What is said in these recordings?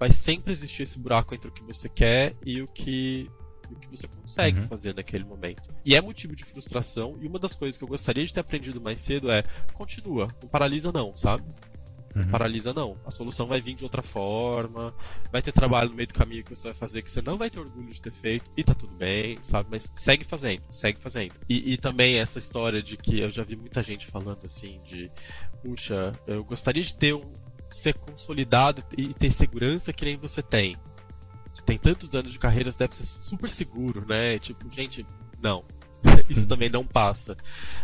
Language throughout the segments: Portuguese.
vai sempre existir esse buraco entre o que você quer e o que o que você consegue uhum. fazer naquele momento. E é motivo de frustração, e uma das coisas que eu gostaria de ter aprendido mais cedo é continua, não paralisa não, sabe? Uhum. Paralisa não. A solução vai vir de outra forma. Vai ter trabalho no meio do caminho que você vai fazer que você não vai ter orgulho de ter feito. E tá tudo bem, sabe? Mas segue fazendo, segue fazendo. E, e também essa história de que eu já vi muita gente falando assim de puxa, eu gostaria de ter um, ser consolidado e ter segurança que nem você tem. Você tem tantos anos de carreira, você deve ser super seguro, né? Tipo, gente, não. Isso também não passa.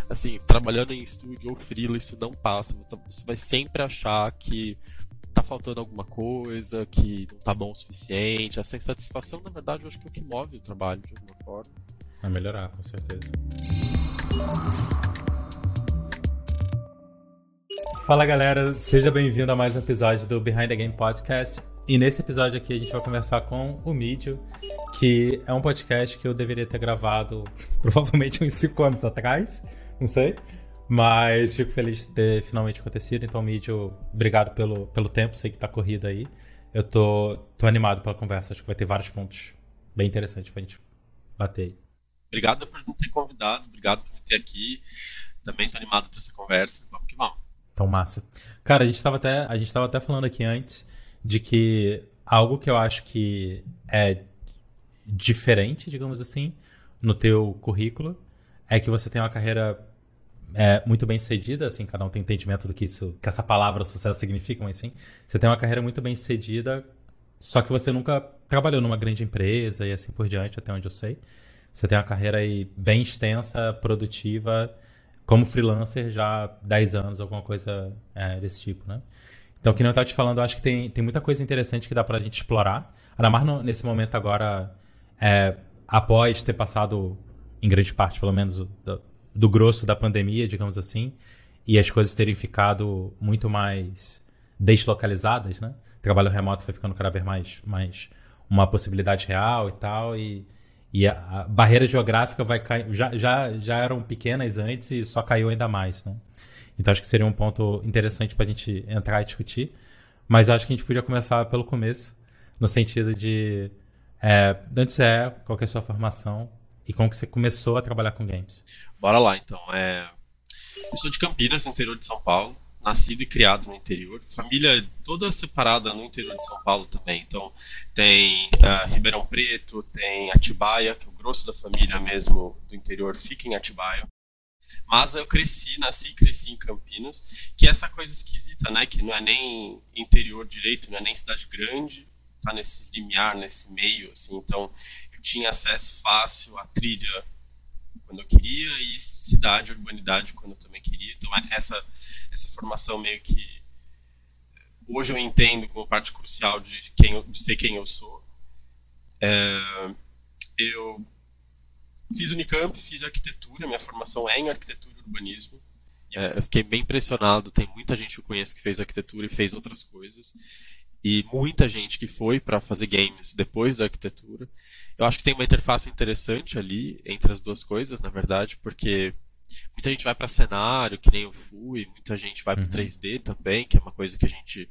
Assim, trabalhando em estúdio ou freela, isso não passa. Você vai sempre achar que tá faltando alguma coisa, que não tá bom o suficiente. Essa insatisfação, na verdade, eu acho que é o que move o trabalho de alguma forma. Vai melhorar, com certeza. Fala galera, seja bem-vindo a mais um episódio do Behind the Game Podcast. E nesse episódio aqui a gente vai conversar com o Mídio, que é um podcast que eu deveria ter gravado provavelmente uns 5 anos atrás, não sei. Mas fico feliz de ter finalmente acontecido. Então, Mídio, obrigado pelo, pelo tempo, sei que tá corrido aí. Eu tô, tô animado pela conversa, acho que vai ter vários pontos bem interessantes pra gente bater aí. Obrigado por me ter convidado, obrigado por me ter aqui. Também tô animado pra essa conversa. Vamos que vamos. Tão massa. Cara, a gente estava até, a gente tava até falando aqui antes de que algo que eu acho que é diferente, digamos assim, no teu currículo é que você tem uma carreira é, muito bem sucedida, assim, cada um tem entendimento do que isso, que essa palavra sucesso significa, mas enfim, você tem uma carreira muito bem sucedida, só que você nunca trabalhou numa grande empresa e assim por diante, até onde eu sei. Você tem uma carreira aí bem extensa, produtiva, como freelancer já há 10 anos, alguma coisa é, desse tipo, né? Então, que não estava te falando, acho que tem, tem muita coisa interessante que dá para a gente explorar. Ainda mais no, nesse momento agora, é, após ter passado, em grande parte, pelo menos, do, do, grosso da pandemia, digamos assim, e as coisas terem ficado muito mais deslocalizadas, né? O trabalho remoto foi ficando cada vez mais, mais uma possibilidade real e tal, e e a, a barreira geográfica vai cair. Já, já, já eram pequenas antes e só caiu ainda mais, né? Então acho que seria um ponto interessante para a gente entrar e discutir. Mas acho que a gente podia começar pelo começo, no sentido de é, de onde você é, qual é a sua formação e como que você começou a trabalhar com games. Bora lá então. É... Eu sou de Campinas, interior de São Paulo nascido e criado no interior, família toda separada no interior de São Paulo também. Então tem uh, Ribeirão Preto, tem Atibaia, que é o grosso da família mesmo do interior fica em Atibaia. Mas eu cresci, nasci e cresci em Campinas, que é essa coisa esquisita, né? Que não é nem interior direito, não é nem cidade grande, tá nesse limiar, nesse meio, assim. Então eu tinha acesso fácil à trilha quando eu queria e cidade, urbanidade quando eu também queria. Então essa essa formação meio que hoje eu entendo como parte crucial de quem de ser quem eu sou. É, eu fiz Unicamp, fiz arquitetura, minha formação é em arquitetura e urbanismo. É, eu fiquei bem impressionado, tem muita gente que eu conheço que fez arquitetura e fez outras coisas. E muita gente que foi para fazer games depois da arquitetura. Eu acho que tem uma interface interessante ali entre as duas coisas, na verdade, porque Muita gente vai para cenário, que nem eu fui, muita gente vai uhum. para 3D também, que é uma coisa que a gente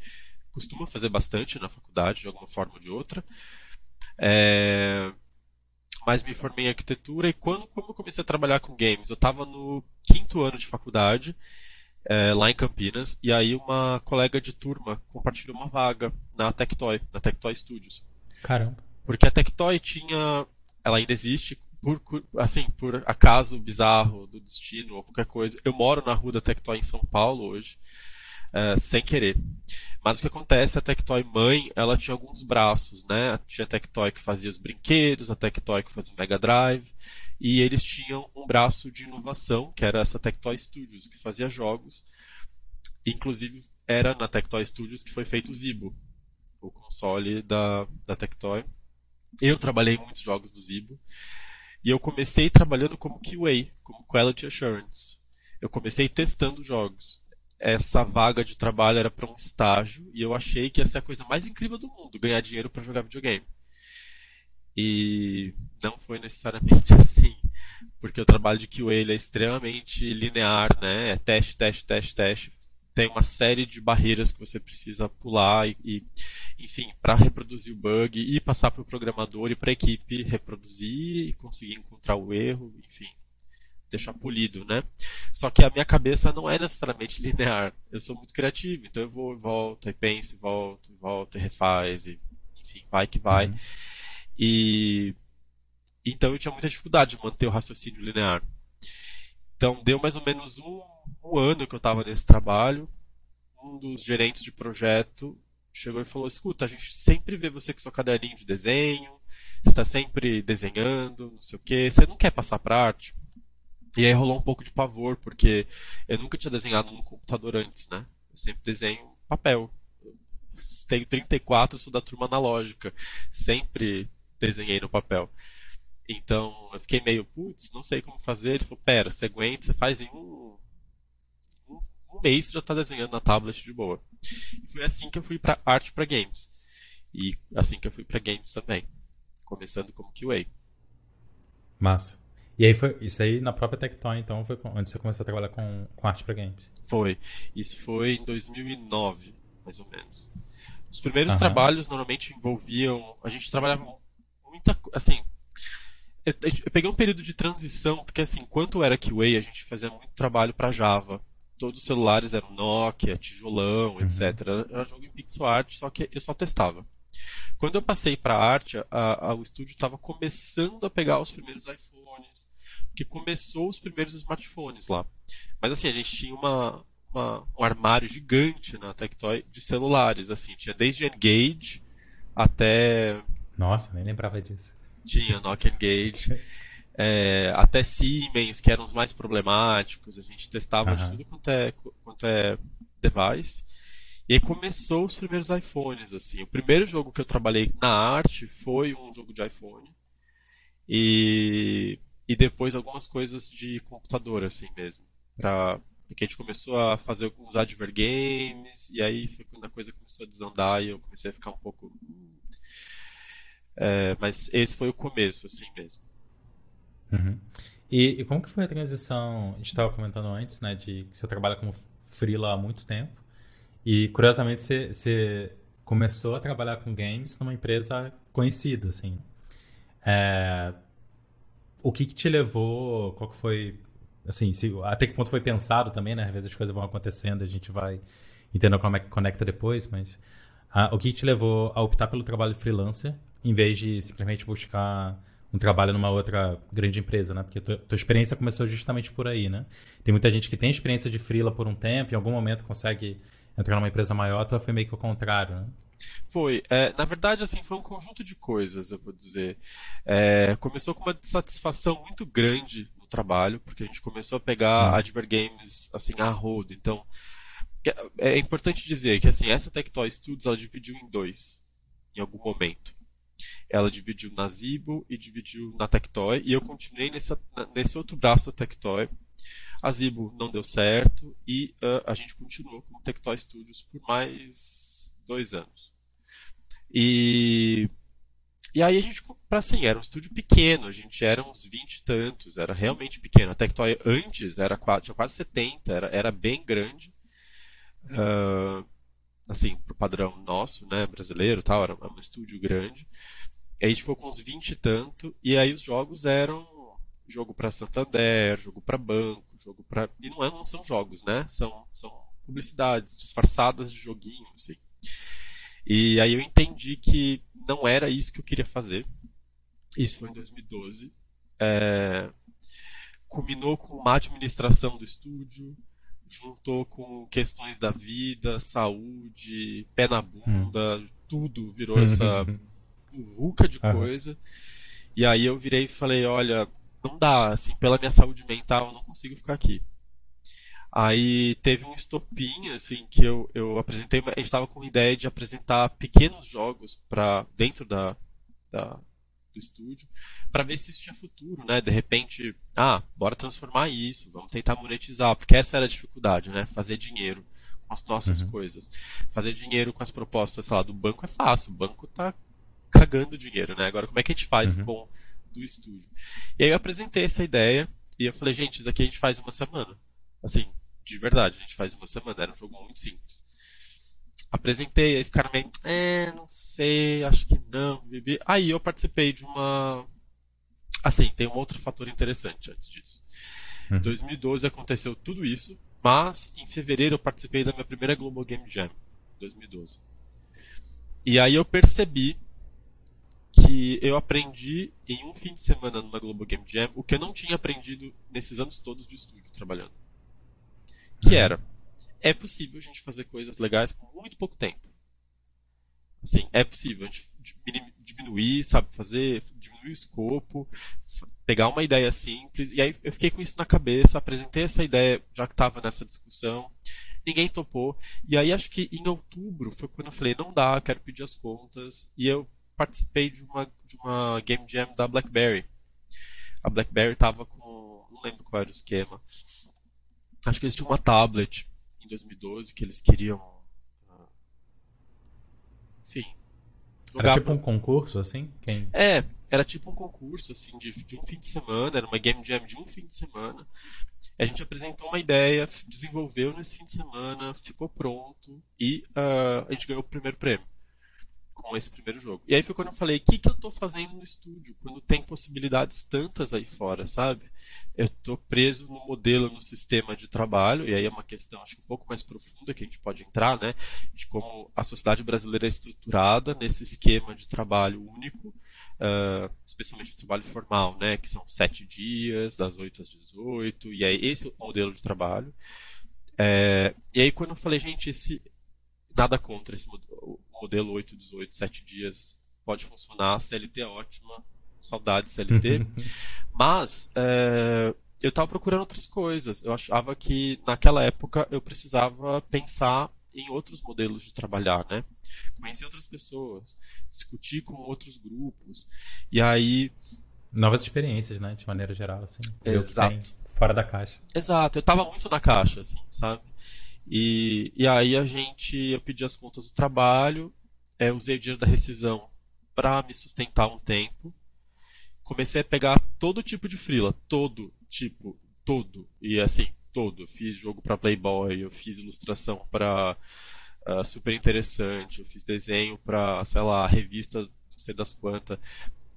costuma fazer bastante na faculdade, de alguma forma ou de outra. É... Mas me formei em arquitetura e quando, quando eu comecei a trabalhar com games, eu estava no quinto ano de faculdade, é, lá em Campinas, e aí uma colega de turma compartilhou uma vaga na Tectoy, na Tectoy Studios. Caramba. Porque a Tectoy tinha, ela ainda existe, por, assim, por acaso bizarro do destino ou qualquer coisa, eu moro na rua da Tectoy em São Paulo hoje, é, sem querer. Mas o que acontece, a Tectoy mãe, ela tinha alguns braços, né? Tinha a Tectoy que fazia os brinquedos, a Tectoy que fazia o Mega Drive, e eles tinham um braço de inovação, que era essa Tectoy Studios, que fazia jogos. Inclusive, era na Tectoy Studios que foi feito o Zibo, o console da, da Tectoy. Eu trabalhei em muitos jogos do Zibo. E eu comecei trabalhando como QA, como Quality Assurance. Eu comecei testando jogos. Essa vaga de trabalho era para um estágio e eu achei que ia ser a coisa mais incrível do mundo, ganhar dinheiro para jogar videogame. E não foi necessariamente assim, porque o trabalho de QA é extremamente linear, né? É teste, teste, teste, teste, tem uma série de barreiras que você precisa pular e, e enfim, para reproduzir o bug e passar para o programador e para a equipe reproduzir e conseguir encontrar o erro, enfim, deixar polido, né? Só que a minha cabeça não é necessariamente linear. Eu sou muito criativo, então eu vou e volto, e penso, e volto, e volto, e refaz, e enfim, vai que vai. Uhum. E então eu tinha muita dificuldade de manter o raciocínio linear. Então deu mais ou menos um um ano que eu estava nesse trabalho, um dos gerentes de projeto chegou e falou: escuta, a gente sempre vê você com seu caderninho de desenho, está sempre desenhando, não sei o que, você não quer passar para arte? E aí rolou um pouco de pavor, porque eu nunca tinha desenhado no computador antes, né? Eu sempre desenho papel. tenho 34, sou da turma analógica. Sempre desenhei no papel. Então eu fiquei meio, putz, não sei como fazer. Ele falou: pera, você aguenta, você faz em um, um mês já está desenhando na tablet de boa. E foi assim que eu fui para arte para games. E assim que eu fui para games também, começando como QA. Massa. E aí foi isso aí na própria Tectoy, então foi onde você começou a trabalhar com, com arte para games? Foi. Isso foi em 2009, mais ou menos. Os primeiros Aham. trabalhos normalmente envolviam, a gente trabalhava muita, assim, eu, eu, peguei um período de transição, porque assim, enquanto era QA, a gente fazia muito trabalho para Java todos os celulares eram Nokia, tijolão, uhum. etc. Era jogo em pixel art, só que eu só testava. Quando eu passei para arte, a, a, o estúdio estava começando a pegar os primeiros iPhones, que começou os primeiros smartphones lá. Mas assim, a gente tinha uma, uma, um armário gigante na Tectoy de celulares, assim, tinha desde Engage até Nossa, nem lembrava disso. Tinha Nokia Engage. é, até Siemens, que eram os mais problemáticos. A gente testava uhum. de tudo quanto é, quanto é device. E aí começou os primeiros iPhones, assim. O primeiro jogo que eu trabalhei na arte foi um jogo de iPhone. E, e depois algumas coisas de computador, assim mesmo. Pra, porque a gente começou a fazer alguns adver games, e aí foi quando a coisa começou a desandar e eu comecei a ficar um pouco. É, mas esse foi o começo, assim mesmo. Uhum. E, e, como que foi a transição? A gente estava comentando antes, né, de que você trabalha como freela há muito tempo. E curiosamente você, você começou a trabalhar com games numa empresa conhecida, assim. É, o que, que te levou? Qual que foi, assim, se, até que ponto foi pensado também, né? Às vezes as coisas vão acontecendo, a gente vai entendendo como é que conecta depois, mas ah, o que, te levou a optar pelo trabalho freelancer em vez de simplesmente buscar um trabalho numa outra grande empresa, né? Porque tua, tua experiência começou justamente por aí, né? Tem muita gente que tem experiência de freela por um tempo, em algum momento consegue entrar numa empresa maior, tua foi meio que o contrário, né? Foi. É, na verdade, assim, foi um conjunto de coisas, eu vou dizer. É, começou com uma satisfação muito grande no trabalho, porque a gente começou a pegar hum. Adver Games, assim, a rodo. Então, é importante dizer que, assim, essa Tectoy Studios, ela dividiu em dois, em algum momento. Ela dividiu na Zibo e dividiu na Tectoy. E eu continuei nessa, nesse outro braço da Tectoy. A Zibo não deu certo e uh, a gente continuou com Tectoy Studios por mais dois anos. E, e aí a gente, para assim, era um estúdio pequeno, a gente era uns 20 e tantos, era realmente pequeno. A Tectoy antes era tinha quase 70, era, era bem grande. Uh, assim, pro padrão nosso, né, brasileiro tal, era um estúdio grande. Aí a gente ficou com uns 20 e tanto, e aí os jogos eram jogo para Santander, jogo para banco, jogo para e não, é, não são jogos, né? São, são publicidades disfarçadas de joguinho, assim. E aí eu entendi que não era isso que eu queria fazer. Isso foi em 2012. É... Culminou com uma administração do estúdio, juntou com questões da vida, saúde, pé na bunda, hum. tudo virou essa vulca de coisa. E aí eu virei e falei, olha, não dá, assim, pela minha saúde mental eu não consigo ficar aqui. Aí teve um estopim, assim, que eu, eu apresentei, a gente estava com a ideia de apresentar pequenos jogos para dentro da, da, do estúdio, para ver se isso tinha futuro, né? De repente, ah, bora transformar isso, vamos tentar monetizar, porque essa era a dificuldade, né? Fazer dinheiro com as nossas uhum. coisas. Fazer dinheiro com as propostas, sei lá, do banco é fácil, o banco tá cagando dinheiro, né? Agora, como é que a gente faz uhum. com do estúdio? E aí eu apresentei essa ideia e eu falei, gente, isso aqui a gente faz uma semana. Assim, De verdade, a gente faz uma semana, era um jogo muito simples. Apresentei, aí ficaram meio, é, não sei, acho que não, bebê. Aí eu participei de uma. Assim, tem um outro fator interessante antes disso. Em 2012 aconteceu tudo isso, mas em fevereiro eu participei da minha primeira Global Game Jam, 2012. E aí eu percebi que eu aprendi em um fim de semana numa Global Game Jam o que eu não tinha aprendido nesses anos todos de estúdio trabalhando. Que era, é possível a gente fazer coisas legais com muito pouco tempo. Assim, é possível a gente diminuir, sabe, fazer, diminuir o escopo, pegar uma ideia simples. E aí eu fiquei com isso na cabeça, apresentei essa ideia, já que estava nessa discussão. Ninguém topou. E aí acho que em outubro foi quando eu falei, não dá, quero pedir as contas. E eu participei de uma, de uma Game Jam da BlackBerry. A BlackBerry estava com. não lembro qual era o esquema. Acho que eles tinham uma tablet em 2012 que eles queriam. Ah, enfim. Era tipo um concurso, assim? Quem... É, era tipo um concurso, assim, de, de um fim de semana, era uma Game Jam de um fim de semana. A gente apresentou uma ideia, desenvolveu nesse fim de semana, ficou pronto e uh, a gente ganhou o primeiro prêmio com esse primeiro jogo. E aí foi quando eu falei, o que, que eu estou fazendo no estúdio, quando tem possibilidades tantas aí fora, sabe? Eu estou preso no modelo, no sistema de trabalho, e aí é uma questão acho que um pouco mais profunda que a gente pode entrar, né? De como a sociedade brasileira é estruturada nesse esquema de trabalho único, uh, especialmente o trabalho formal, né? Que são sete dias, das 8 às 18, e aí esse é o modelo de trabalho. É, e aí quando eu falei, gente, esse, nada contra esse modelo modelo 8, 18, 7 dias pode funcionar, CLT é ótima, saudade CLT. Mas é, eu estava procurando outras coisas. Eu achava que naquela época eu precisava pensar em outros modelos de trabalhar, né? Conhecer outras pessoas, discutir com outros grupos. E aí. Novas experiências, né? De maneira geral, assim. Exato. Fora da caixa. Exato. Eu estava muito na caixa, assim, sabe? E, e aí a gente, eu pedi as contas do trabalho, é, usei o dinheiro da rescisão para me sustentar um tempo. Comecei a pegar todo tipo de frila, todo tipo, todo. E assim, todo. Eu fiz jogo para Playboy, eu fiz ilustração para uh, ah, super interessante, eu fiz desenho para, sei lá, revista não sei das quantas.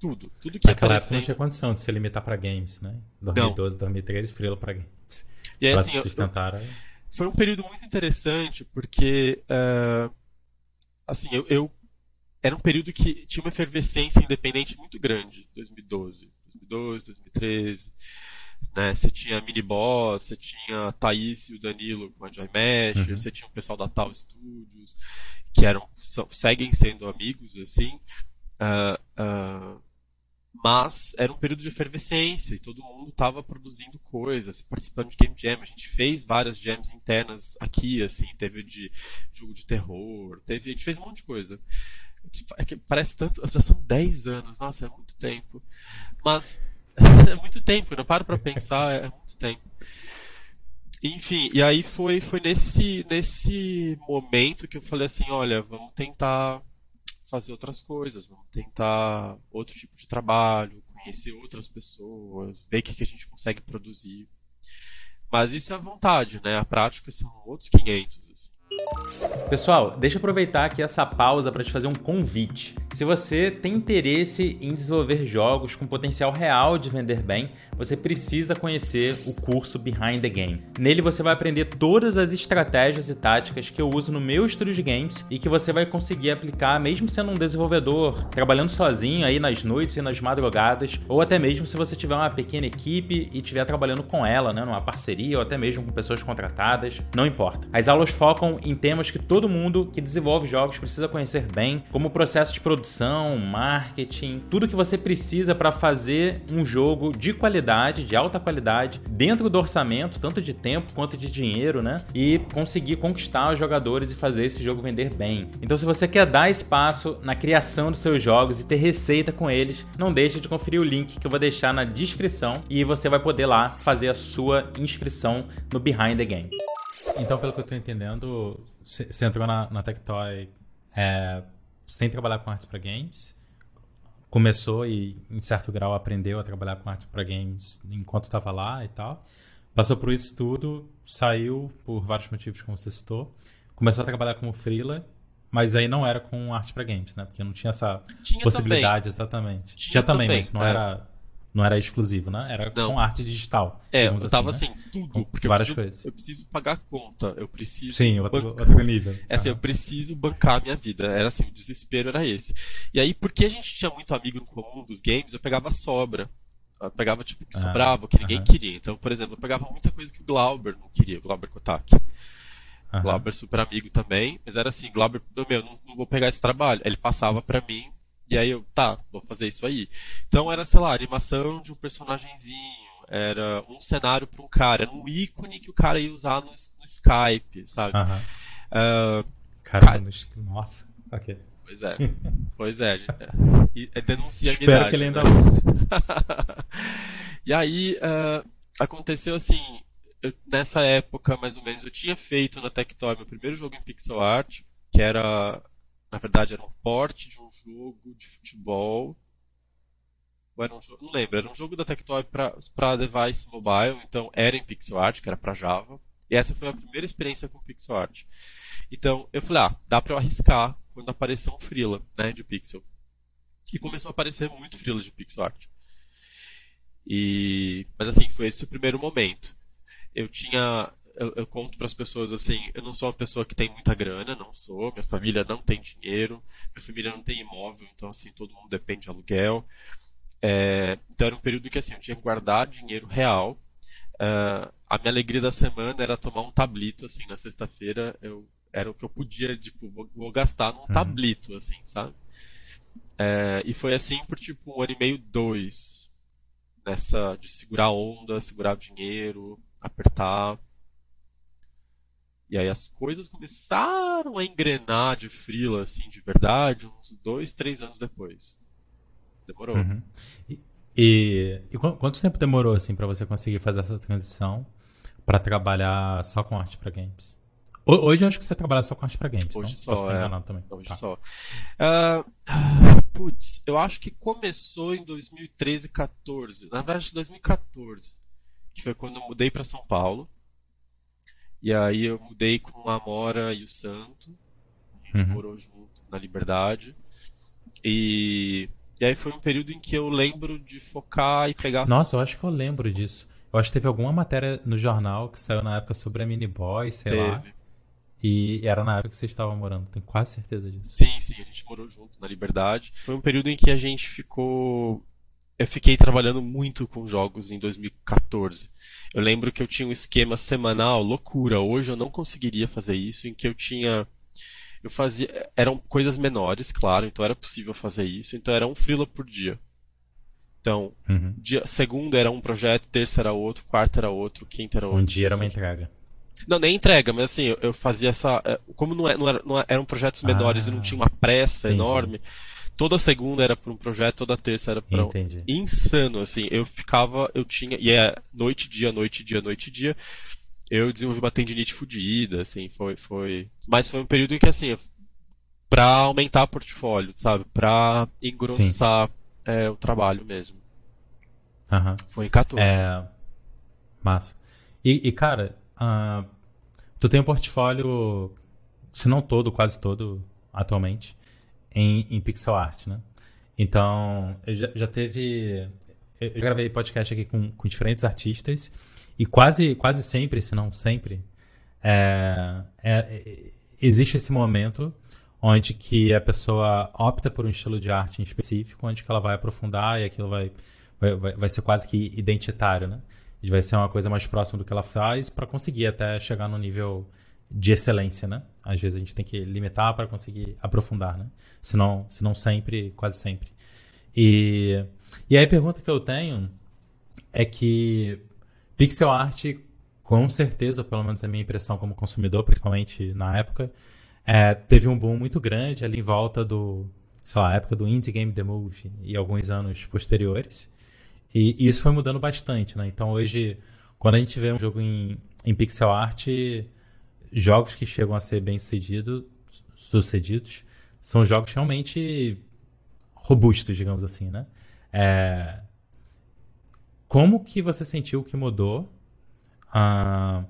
Tudo, tudo que Naquela época não tinha condição de se limitar para games, né? 2012, não. 2013, frila para games. E aí, assim, se sustentar. Eu, eu foi um período muito interessante porque uh, assim eu, eu, era um período que tinha uma efervescência independente muito grande 2012 2012 2013 né você tinha mini boss você tinha a Thaís e o Danilo com a Joy Mesh uhum. você tinha o pessoal da Tal Studios que eram seguem sendo amigos assim uh, uh, mas era um período de efervescência e todo mundo estava produzindo coisas, participando de game jam. A gente fez várias jams internas aqui, assim, teve de jogo de terror, teve, a gente fez um monte de coisa. É parece tanto, já são 10 anos, nossa, é muito tempo. Mas é muito tempo, não paro para pensar, é muito tempo. Enfim, e aí foi foi nesse nesse momento que eu falei assim, olha, vamos tentar fazer outras coisas, vamos tentar outro tipo de trabalho, conhecer outras pessoas, ver o que, que a gente consegue produzir. Mas isso é vontade, né? A prática são outros 500. Assim. Pessoal, deixa eu aproveitar aqui essa pausa para te fazer um convite. Se você tem interesse em desenvolver jogos com potencial real de vender bem, você precisa conhecer o curso Behind the Game. Nele você vai aprender todas as estratégias e táticas que eu uso no meu estúdio de games e que você vai conseguir aplicar mesmo sendo um desenvolvedor, trabalhando sozinho aí nas noites e nas madrugadas, ou até mesmo se você tiver uma pequena equipe e estiver trabalhando com ela, né, numa parceria ou até mesmo com pessoas contratadas, não importa. As aulas focam em temas que todo mundo que desenvolve jogos precisa conhecer bem, como o processo de produção, marketing, tudo que você precisa para fazer um jogo de qualidade de alta qualidade, dentro do orçamento, tanto de tempo quanto de dinheiro, né? E conseguir conquistar os jogadores e fazer esse jogo vender bem. Então, se você quer dar espaço na criação dos seus jogos e ter receita com eles, não deixe de conferir o link que eu vou deixar na descrição e você vai poder lá fazer a sua inscrição no Behind the Game. Então, pelo que eu estou entendendo, você entrou na, na Tectoy é, sem trabalhar com artes para games começou e, em certo grau, aprendeu a trabalhar com artes para games enquanto estava lá e tal, passou por isso tudo, saiu por vários motivos, como você citou, começou a trabalhar como freela, mas aí não era com arte para games, né? Porque não tinha essa tinha possibilidade também. exatamente. Tinha, tinha também, mas não é. era não era exclusivo, né? Era não. com arte digital. É, eu tava assim, né? assim tudo. Porque várias eu preciso, coisas. Eu preciso pagar conta, eu preciso. Sim, outro, outro nível. É assim, uhum. eu preciso bancar a minha vida. Era assim, o desespero era esse. E aí, porque a gente tinha muito amigo em comum dos games, eu pegava sobra. Eu pegava, tipo, que sobrava, que ninguém uhum. queria. Então, por exemplo, eu pegava muita coisa que o Glauber não queria, o Glauber Kotak. Uhum. Glauber super amigo também, mas era assim, Glauber, meu, não, não vou pegar esse trabalho. Ele passava para mim, e aí eu, tá, vou fazer isso aí. Então era, sei lá, animação de um personagemzinho, era um cenário para um cara, era um ícone que o cara ia usar no, no Skype, sabe? Uhum. Uh, cara... nossa, ok. Pois é, pois é, gente, é, é denuncia Espero a idade, que ele ainda né? use. e aí uh, aconteceu assim, eu, nessa época mais ou menos eu tinha feito na Tectoy meu primeiro jogo em pixel art, que era na verdade, era um porte de um jogo de futebol. Ou era um jogo, não lembro, era um jogo da Tectoy para device mobile, então era em pixel art, que era para Java. E essa foi a primeira experiência com pixel art. Então eu falei, ah, dá para eu arriscar quando aparecer um freela, né, de pixel. E começou a aparecer muito freela de pixel art. E mas assim, foi esse o primeiro momento. Eu tinha eu, eu conto para as pessoas assim: eu não sou uma pessoa que tem muita grana, não sou. Minha família não tem dinheiro, minha família não tem imóvel, então assim todo mundo depende de aluguel. É, então era um período que assim eu tinha que guardar dinheiro real. Uh, a minha alegria da semana era tomar um tablito assim na sexta-feira. Eu era o que eu podia, tipo, vou, vou gastar num uhum. tablito, assim, sabe? É, e foi assim por tipo um ano e meio, dois. Nessa de segurar a onda, segurar o dinheiro, apertar. E aí as coisas começaram a engrenar de frila, assim, de verdade, uns dois, três anos depois. Demorou. Uhum. E, e, e, quanto tempo demorou, assim, para você conseguir fazer essa transição para trabalhar só com arte para games? Hoje eu acho que você trabalha só com arte para games, Hoje não? só, Posso estar é. enganado também. Hoje tá. só. Uh, putz, eu acho que começou em 2013, 14. Na verdade, 2014. Que foi quando eu mudei para São Paulo. E aí eu mudei com a Amora e o Santo. A gente uhum. morou junto na Liberdade. E, e aí foi um período em que eu lembro de focar e pegar. Nossa, eu acho que eu lembro disso. Eu acho que teve alguma matéria no jornal que saiu na época sobre a Mini Boy, sei teve. lá. E era na época que você estava morando, tenho quase certeza disso. Sim, sim, a gente morou junto na Liberdade. Foi um período em que a gente ficou eu fiquei trabalhando muito com jogos em 2014. Eu lembro que eu tinha um esquema semanal, loucura. Hoje eu não conseguiria fazer isso, em que eu tinha. Eu fazia. Eram coisas menores, claro, então era possível fazer isso. Então era um freela por dia. Então, uhum. dia, segunda era um projeto, terça era outro, quarta era outro, quinta era outro. Um dia era uma entrega. Não, nem entrega, mas assim, eu, eu fazia essa. É, como não, é, não, era, não eram projetos menores ah, e não tinha uma pressa entendi. enorme, toda segunda era para um projeto, toda terça era para um... insano assim. Eu ficava, eu tinha e é noite dia, noite dia, noite dia. Eu desenvolvi uma tendinite fodida, assim, foi foi, mas foi um período em que assim, para aumentar o portfólio, sabe, para engrossar é, o trabalho mesmo. Uhum. Foi em 14. É... Massa. E, e cara, uh, tu tem um portfólio, se não todo, quase todo, atualmente em, em pixel art, né? Então, já, já teve. Eu gravei podcast aqui com, com diferentes artistas e quase, quase sempre, se não sempre, é, é, existe esse momento onde que a pessoa opta por um estilo de arte em específico, onde que ela vai aprofundar e aquilo vai, vai, vai ser quase que identitário, né? Vai ser uma coisa mais próxima do que ela faz para conseguir até chegar no nível de excelência, né? Às vezes a gente tem que limitar para conseguir aprofundar, né? Se não, se não sempre, quase sempre. E, e aí a pergunta que eu tenho é que pixel art, com certeza, pelo menos a minha impressão como consumidor, principalmente na época, é, teve um boom muito grande ali em volta do, sei lá, época do Indie Game The Movie e alguns anos posteriores. E, e isso foi mudando bastante, né? Então hoje, quando a gente vê um jogo em, em pixel art jogos que chegam a ser bem sucedido, sucedidos são jogos realmente robustos, digamos assim, né? É... Como que você sentiu que mudou a,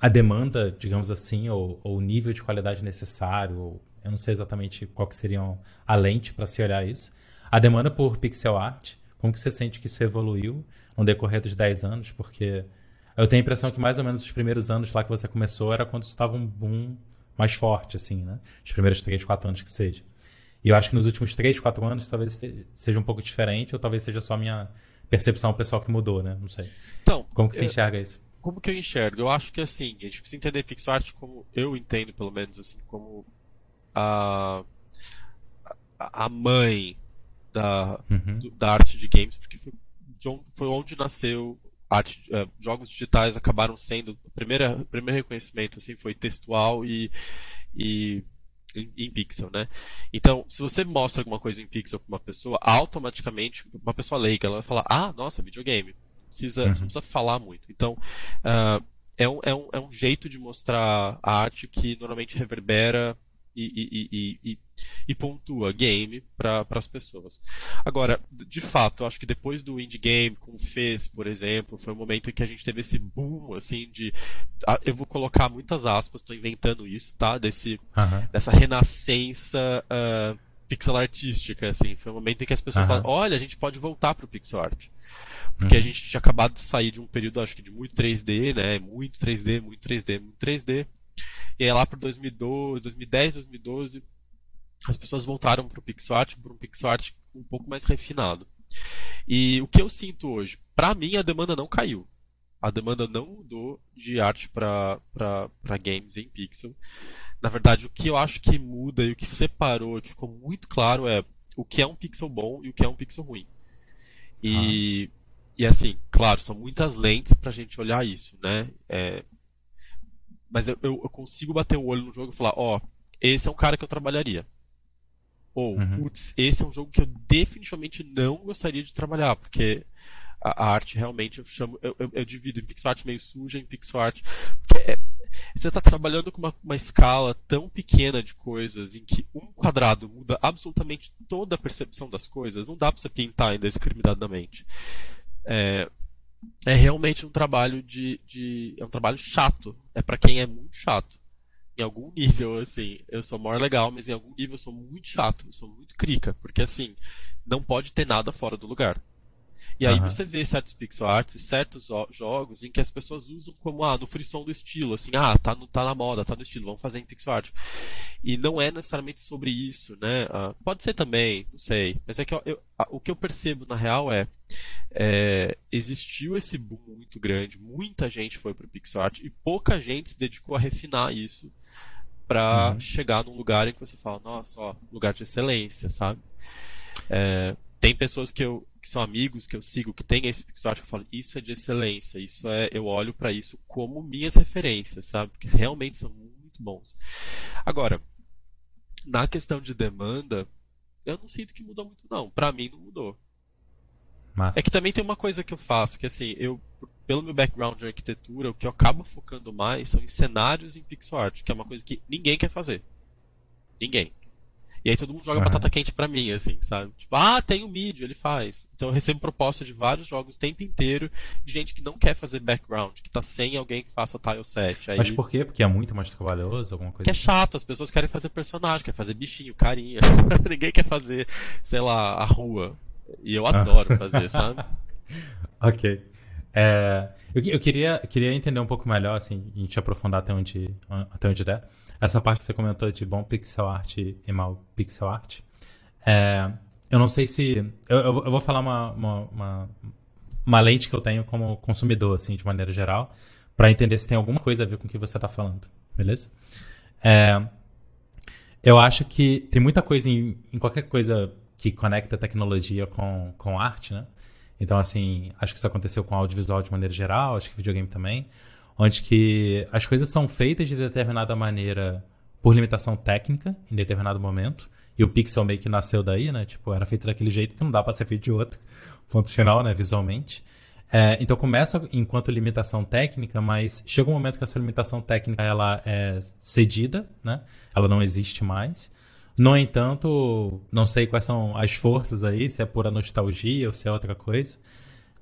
a demanda, digamos assim, ou, ou o nível de qualidade necessário, ou, eu não sei exatamente qual que seria a lente para se olhar isso. A demanda por pixel art, como que você sente que isso evoluiu no decorrer dos 10 anos? Porque eu tenho a impressão que mais ou menos os primeiros anos lá que você começou era quando estava um boom mais forte, assim, né? Os primeiros 3, 4 anos que seja. E eu acho que nos últimos 3, 4 anos talvez seja um pouco diferente, ou talvez seja só minha percepção pessoal que mudou, né? Não sei. Então, como que você eu, enxerga isso? Como que eu enxergo? Eu acho que assim, a gente precisa entender pixel art como eu entendo, pelo menos assim, como a a mãe da, uhum. do, da arte de games, porque foi, foi onde nasceu arte, uh, jogos digitais acabaram sendo o primeiro, reconhecimento assim foi textual e, e em, pixel, né? Então, se você mostra alguma coisa em pixel para uma pessoa, automaticamente uma pessoa leiga ela vai falar, ah, nossa, videogame. Precisa, uhum. Precisa falar muito. Então, uh, é, um, é, um, é um jeito de mostrar a arte que normalmente reverbera e, e, e, e, pontua game para as pessoas. Agora, de fato, acho que depois do indie game com o Fez, por exemplo, foi um momento em que a gente teve esse boom assim de eu vou colocar muitas aspas, estou inventando isso, tá? Desse uhum. dessa renascença uh, pixel artística, assim, foi um momento em que as pessoas uhum. falaram, olha, a gente pode voltar para o pixel art. Porque uhum. a gente tinha acabado de sair de um período, acho que de muito 3D, né? Muito 3D, muito 3D, muito 3D. E aí lá para 2012, 2010, 2012, as pessoas voltaram para o pixel art, para um pixel art um pouco mais refinado. E o que eu sinto hoje, para mim a demanda não caiu. A demanda não mudou de arte para games em pixel. Na verdade, o que eu acho que muda e o que separou, que ficou muito claro é o que é um pixel bom e o que é um pixel ruim. E, ah. e assim, claro, são muitas lentes para a gente olhar isso, né? É, mas eu, eu, eu, consigo bater o olho no jogo e falar, ó, oh, esse é um cara que eu trabalharia. Ou, uhum. putz, esse é um jogo que eu definitivamente não gostaria de trabalhar, porque a, a arte realmente eu chamo, eu, eu, eu, divido em pixel art meio suja, em pixel art. Porque é, você está trabalhando com uma, uma escala tão pequena de coisas em que um quadrado muda absolutamente toda a percepção das coisas, não dá para você pintar indiscriminadamente. É, é realmente um trabalho de, de é um trabalho chato. É para quem é muito chato. Em algum nível, assim, eu sou maior legal, mas em algum nível eu sou muito chato, eu sou muito crica, porque assim, não pode ter nada fora do lugar. E aí uhum. você vê certos pixel arts e certos jogos em que as pessoas usam como, ah, no frisson do estilo, assim, ah, tá, no, tá na moda, tá no estilo, vamos fazer em pixel art. E não é necessariamente sobre isso, né? Ah, pode ser também, não sei. Mas é que eu, eu, o que eu percebo na real é, é, existiu esse boom muito grande, muita gente foi pro pixel art e pouca gente se dedicou a refinar isso para uhum. chegar num lugar em que você fala, nossa, ó, lugar de excelência, sabe? É, tem pessoas que eu que são amigos que eu sigo que tem esse pixel art que eu falo isso é de excelência isso é eu olho para isso como minhas referências sabe? Porque realmente são muito bons. Agora na questão de demanda eu não sinto que mudou muito não. Para mim não mudou. Massa. é que também tem uma coisa que eu faço que assim eu pelo meu background de arquitetura o que eu acabo focando mais são em cenários em pixel art que é uma coisa que ninguém quer fazer. Ninguém e aí todo mundo joga uhum. batata quente pra mim, assim, sabe? Tipo, ah, tem o um mídia, ele faz. Então eu recebo proposta de vários jogos o tempo inteiro de gente que não quer fazer background, que tá sem alguém que faça tile set. Aí... Mas por quê? Porque é muito mais trabalhoso, alguma coisa? Que é assim? chato, as pessoas querem fazer personagem, querem fazer bichinho, carinha. Ninguém quer fazer, sei lá, a rua. E eu adoro fazer, sabe? ok. É, eu, eu queria, queria entender um pouco melhor, assim, a gente aprofundar até onde, até onde der essa parte que você comentou de bom pixel art e mau pixel art. É, eu não sei se. Eu, eu, vou falar uma, uma, uma, uma, lente que eu tenho como consumidor, assim, de maneira geral, para entender se tem alguma coisa a ver com o que você está falando. Beleza? É, eu acho que tem muita coisa em, em qualquer coisa que conecta tecnologia com, com arte, né? Então, assim, acho que isso aconteceu com audiovisual de maneira geral, acho que videogame também onde que as coisas são feitas de determinada maneira por limitação técnica em determinado momento. E o pixel meio que nasceu daí, né? Tipo, era feito daquele jeito que não dá para ser feito de outro. Ponto final, né? Visualmente. É, então começa enquanto limitação técnica, mas chega um momento que essa limitação técnica ela é cedida, né? Ela não existe mais. No entanto, não sei quais são as forças aí, se é pura nostalgia ou se é outra coisa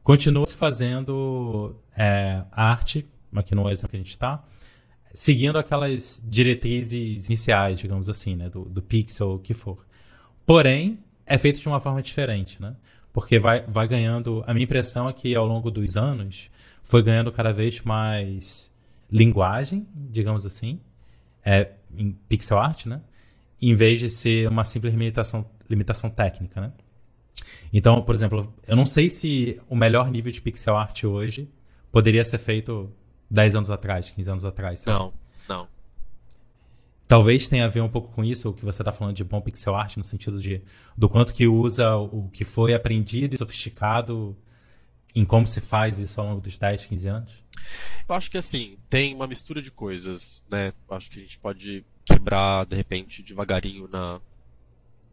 continua se fazendo é, arte, aqui no exemplo que a gente está, seguindo aquelas diretrizes iniciais, digamos assim, né, do, do pixel, o que for. Porém, é feito de uma forma diferente, né? Porque vai, vai ganhando. A minha impressão é que ao longo dos anos foi ganhando cada vez mais linguagem, digamos assim, é, em pixel art, né? Em vez de ser uma simples limitação, limitação técnica, né? Então, por exemplo, eu não sei se o melhor nível de pixel art hoje poderia ser feito 10 anos atrás, 15 anos atrás. Sabe? Não, não. Talvez tenha a ver um pouco com isso, o que você está falando de bom pixel art, no sentido de do quanto que usa o que foi aprendido e sofisticado em como se faz isso ao longo dos 10, 15 anos? Eu acho que assim, tem uma mistura de coisas, né? Eu acho que a gente pode quebrar, de repente, devagarinho na,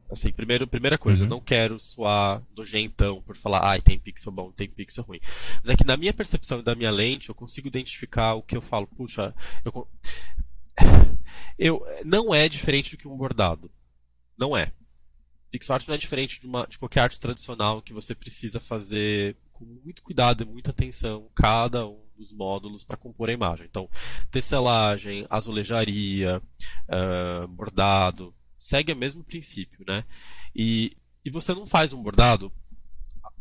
Assim, primeiro, primeira coisa, uhum. eu não quero soar nojentão por falar, ai, ah, tem pixel bom, tem pixel ruim. Mas é que na minha percepção e da minha lente, eu consigo identificar o que eu falo, puxa, eu, eu não é diferente do que um bordado. Não é. Pixel art não é diferente de, uma, de qualquer arte tradicional que você precisa fazer com muito cuidado e muita atenção cada um dos módulos para compor a imagem. Então, tecelagem, azulejaria, uh, bordado, segue o mesmo princípio, né? E, e você não faz um bordado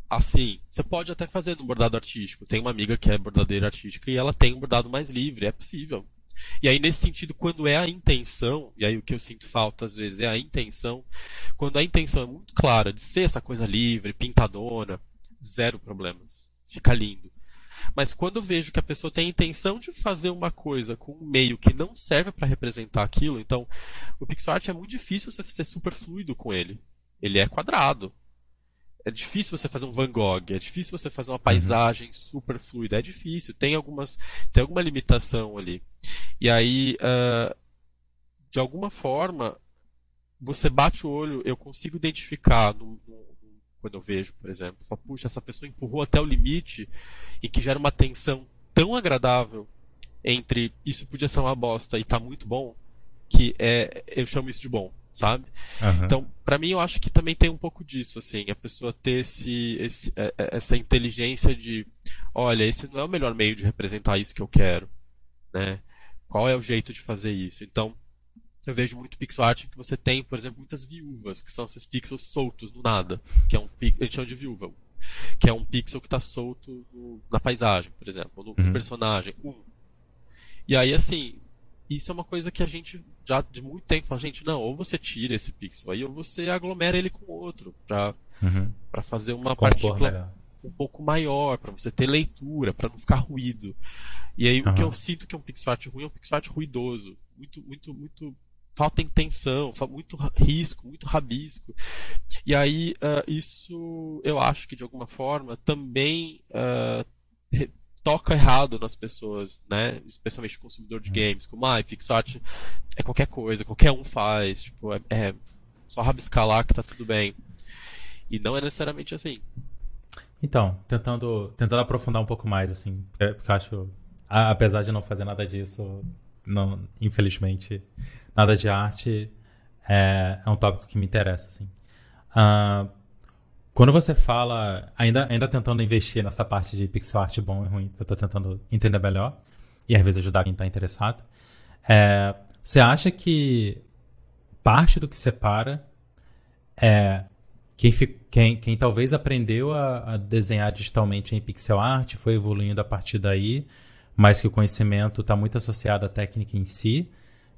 assim. Você pode até fazer um bordado artístico. Tem uma amiga que é bordadeira artística e ela tem um bordado mais livre, é possível. E aí, nesse sentido, quando é a intenção, e aí o que eu sinto falta às vezes é a intenção, quando a intenção é muito clara de ser essa coisa livre, pintadona, zero problemas. Fica lindo. Mas quando eu vejo que a pessoa tem a intenção de fazer uma coisa com um meio que não serve para representar aquilo, então o pixel art é muito difícil você ser super fluido com ele. Ele é quadrado. É difícil você fazer um Van Gogh, é difícil você fazer uma paisagem uhum. super fluida, é difícil, tem algumas tem alguma limitação ali. E aí, uh, de alguma forma, você bate o olho, eu consigo identificar no, no, quando eu vejo, por exemplo, puxa, essa pessoa empurrou até o limite e que gera uma tensão tão agradável entre isso podia ser uma bosta e tá muito bom, que é eu chamo isso de bom, sabe? Uhum. Então, para mim eu acho que também tem um pouco disso, assim, a pessoa ter esse, esse, é, é, essa inteligência de, olha, esse não é o melhor meio de representar isso que eu quero, né? Qual é o jeito de fazer isso? Então, eu vejo muito pixel art que você tem, por exemplo, muitas viúvas, que são esses pixels soltos no nada, que é um a gente chama de viúva, que é um pixel que está solto no, na paisagem, por exemplo, no, uhum. personagem, um. E aí, assim, isso é uma coisa que a gente já de muito tempo fala, gente, não, ou você tira esse pixel aí, ou você aglomera ele com outro, para uhum. Pra fazer uma Compor partícula melhor. um pouco maior, para você ter leitura, para não ficar ruído. E aí, uhum. o que eu sinto que é um pixel art ruim é um pixel art ruidoso. Muito, muito, muito falta intenção, muito risco, muito rabisco. E aí, uh, isso eu acho que de alguma forma também uh, toca errado nas pessoas, né? Especialmente o consumidor de uhum. games, como ah, PixArt é qualquer coisa, qualquer um faz, tipo, é, é só rabiscar lá que tá tudo bem. E não é necessariamente assim. Então, tentando, tentando aprofundar um pouco mais, assim, porque eu acho, apesar de não fazer nada disso, não, infelizmente, nada de arte é, é um tópico que me interessa, assim. Uh, quando você fala, ainda, ainda tentando investir nessa parte de pixel art bom e ruim, que eu estou tentando entender melhor, e às vezes ajudar quem está interessado, é, você acha que parte do que separa é quem, quem, quem talvez aprendeu a, a, desenhar digitalmente em pixel art, foi evoluindo a partir daí, mas que o conhecimento está muito associado à técnica em si,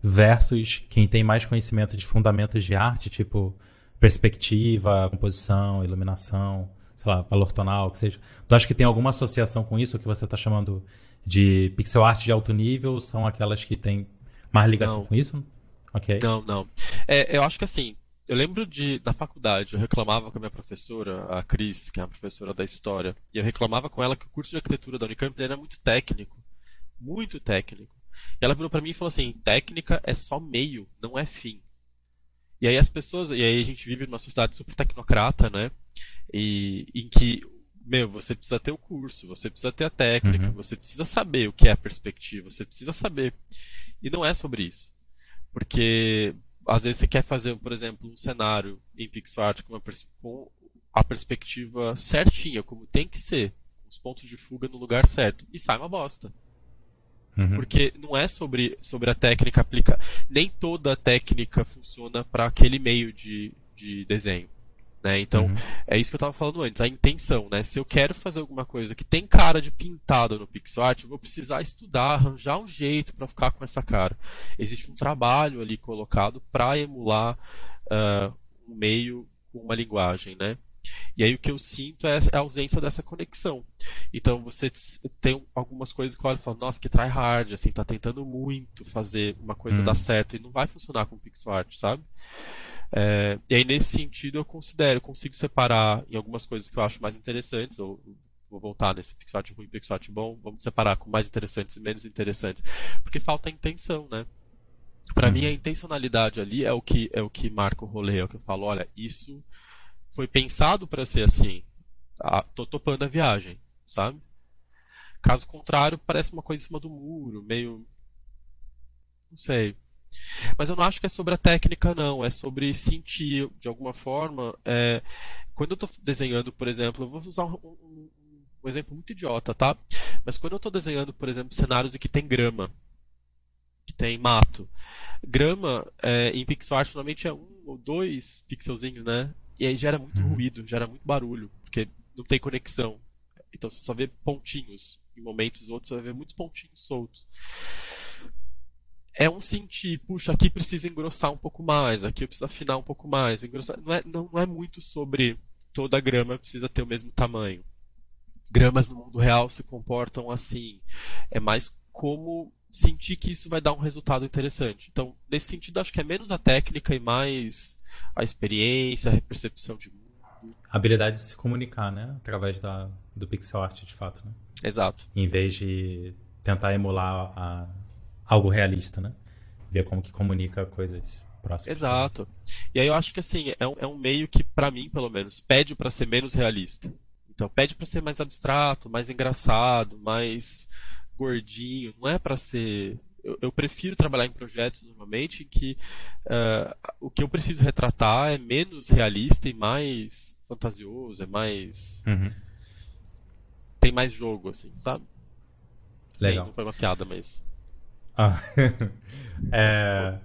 versus quem tem mais conhecimento de fundamentos de arte, tipo perspectiva, composição, iluminação, sei lá, valor tonal, que seja. Tu acha que tem alguma associação com isso, o que você está chamando de pixel art de alto nível? São aquelas que têm mais ligação não. com isso? Ok. Não, não. É, eu acho que assim, eu lembro de, na faculdade, eu reclamava com a minha professora, a Cris, que é a professora da história, e eu reclamava com ela que o curso de arquitetura da Unicamp era muito técnico. Muito técnico. E ela virou para mim e falou assim: técnica é só meio, não é fim. E aí as pessoas, e aí a gente vive numa sociedade super tecnocrata, né? E em que, meu, você precisa ter o curso, você precisa ter a técnica, uhum. você precisa saber o que é a perspectiva, você precisa saber. E não é sobre isso. Porque às vezes você quer fazer, por exemplo, um cenário em pixel art com, com a perspectiva certinha, como tem que ser, os pontos de fuga no lugar certo. E sai uma bosta. Uhum. Porque não é sobre, sobre a técnica aplicar. Nem toda técnica funciona para aquele meio de, de desenho. Né? Então, Uhum. é isso que eu estava falando antes, a intenção. Né? Se eu quero fazer alguma coisa que tem cara de pintado no pixel art, eu vou precisar estudar, arranjar um jeito para ficar com essa cara. Existe um trabalho ali colocado para emular ah, um meio com uma linguagem. Né? E aí o que eu sinto é a ausência dessa conexão. Então você tem algumas coisas que eu olho e falo, nossa, que try hard, assim, tá tentando muito fazer uma coisa Hum. dar certo e não vai funcionar com pixel art, sabe? É, e aí nesse sentido eu considero, eu consigo separar em algumas coisas que eu acho mais interessantes, ou vou voltar nesse pixel art ruim pixel art bom, vamos separar com mais interessantes e menos interessantes, porque falta intenção, né? Pra Hum. mim a intencionalidade ali é o que é o que marca o rolê, é o que eu falo, olha, isso foi pensado para ser assim. Ah, tô topando a viagem, sabe? Caso contrário, parece uma coisa em cima do muro, meio. Não sei. Mas eu não acho que é sobre a técnica, não. É sobre sentir, de alguma forma. é, Quando eu tô desenhando, por exemplo, eu vou usar um, um- um exemplo muito idiota, tá? Mas quando eu tô desenhando, por exemplo, cenários em que tem grama, que tem mato. Grama é, em pixel art normalmente é um ou dois pixelzinhos, né? E aí gera muito Uhum. ruído, gera muito barulho, porque não tem conexão. Então você só vê pontinhos em momentos, outros você vai ver muitos pontinhos soltos. É um sentir, puxa, aqui precisa engrossar um pouco mais, aqui eu preciso afinar um pouco mais. Engrossar, não, é, não, não é muito sobre toda a grama precisa ter o mesmo tamanho. Gramas no mundo real se comportam assim. É mais como sentir que isso vai dar um resultado interessante. Então, nesse sentido, acho que é menos a técnica e mais a experiência, a percepção de mundo. A habilidade de se comunicar, né? Através da, do pixel art, de fato, né? Exato. Em vez de tentar emular a- algo realista, né? Ver como que comunica coisas próximas. Exato. E aí eu acho que assim, é um, é um meio que, pra mim, pelo menos, pede pra ser menos realista. Então, pede pra ser mais abstrato, mais engraçado, mais gordinho. Não é pra ser. Eu, eu prefiro trabalhar em projetos normalmente em que ah, o que eu preciso retratar é menos realista e mais fantasioso, é mais. Uhum. tem mais jogo, assim, sabe? Sei, Legal. não foi uma piada, mas. Ah. É,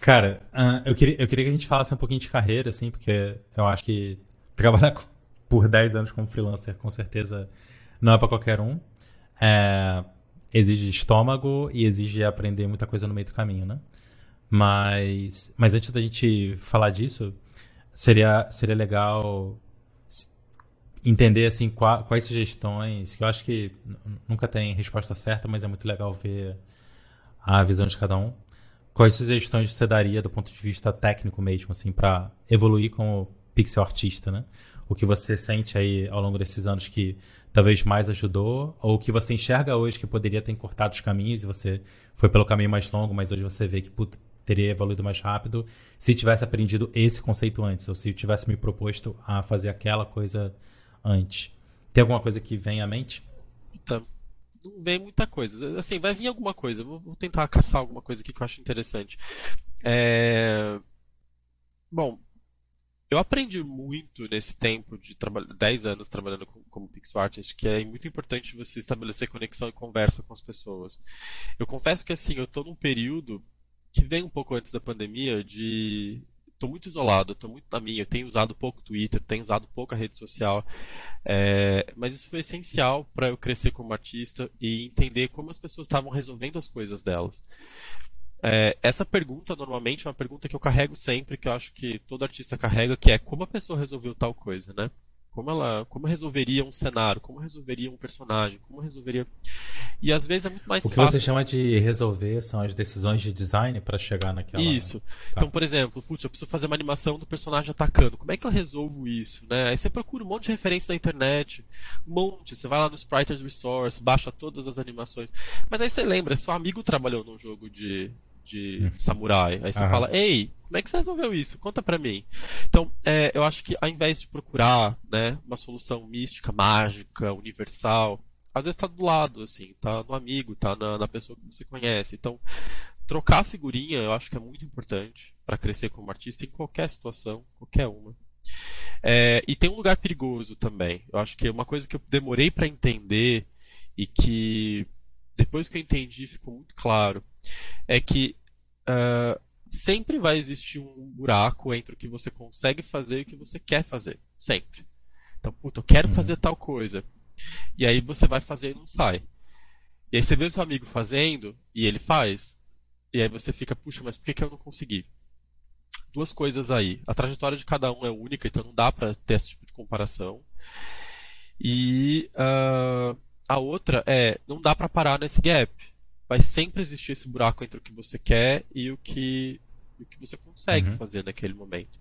Cara, ah, eu queria, eu queria que a gente falasse um pouquinho de carreira, assim, porque eu acho que trabalhar por 10 anos como freelancer, com certeza, não é pra qualquer um. É, exige estômago e exige aprender muita coisa no meio do caminho, né? Mas, mas antes da gente falar disso, seria, seria legal entender assim qua- quais sugestões, que eu acho que nunca tem resposta certa, mas é muito legal ver a visão de cada um. Quais sugestões você daria do ponto de vista técnico mesmo, assim, para evoluir como pixel artista, né? O que você sente aí ao longo desses anos que talvez mais ajudou, ou que você enxerga hoje que poderia ter encurtado os caminhos e você foi pelo caminho mais longo, mas hoje você vê que puta, teria evoluído mais rápido se tivesse aprendido esse conceito antes, ou se tivesse me proposto a fazer aquela coisa antes. Tem alguma coisa que vem à mente? Não vem muita coisa. Assim, vai vir alguma coisa. Vou, vou tentar caçar alguma coisa aqui que eu acho interessante. É... Bom, eu aprendi muito nesse tempo de trabalhar 10 anos trabalhando com- como pixel artist, que é muito importante você estabelecer conexão e conversa com as pessoas. Eu confesso que assim, eu tô num período que vem um pouco antes da pandemia de tô muito isolado, tô muito na minha, eu tenho usado pouco Twitter, tenho usado pouco a rede social. É, mas isso foi essencial para eu crescer como artista e entender como as pessoas estavam resolvendo as coisas delas. É, essa pergunta normalmente é uma pergunta que eu carrego sempre, que eu acho que todo artista carrega, que é como a pessoa resolveu tal coisa, né? Como ela, como resolveria um cenário, como resolveria um personagem, como resolveria. E às vezes é muito mais O que fácil. você chama de resolver são as decisões de design para chegar naquela. Isso. Tá. Então, por exemplo, putz, eu preciso fazer uma animação do personagem atacando. Como é que eu resolvo isso, né? Aí você procura um monte de referência na internet, um monte. Você vai lá no Spriters Resource, baixa todas as animações. Mas aí você lembra, seu amigo trabalhou num jogo de, de samurai. Aí você Aham. fala, ei, como é que você resolveu isso? Conta pra mim. Então, é, eu acho que ao invés de procurar, né, uma solução mística, mágica, universal, às vezes tá do lado, assim, tá no amigo, tá na, na pessoa que você conhece. Então, trocar figurinha eu acho que é muito importante para crescer como artista em qualquer situação, qualquer uma. É, e tem um lugar perigoso também. Eu acho que uma coisa que eu demorei para entender e que depois que eu entendi ficou muito claro é que uh, sempre vai existir um buraco entre o que você consegue fazer e o que você quer fazer. Sempre. Então, puta, eu quero uhum. fazer tal coisa. E aí você vai fazer e não sai. E aí você vê o seu amigo fazendo e ele faz. E aí você fica, puxa, mas por que, que eu não consegui? Duas coisas aí. A trajetória de cada um é única, então não dá para ter esse tipo de comparação. E uh, a outra é, não dá para parar nesse gap vai sempre existir esse buraco entre o que você quer e o que, o que você consegue uhum. fazer naquele momento.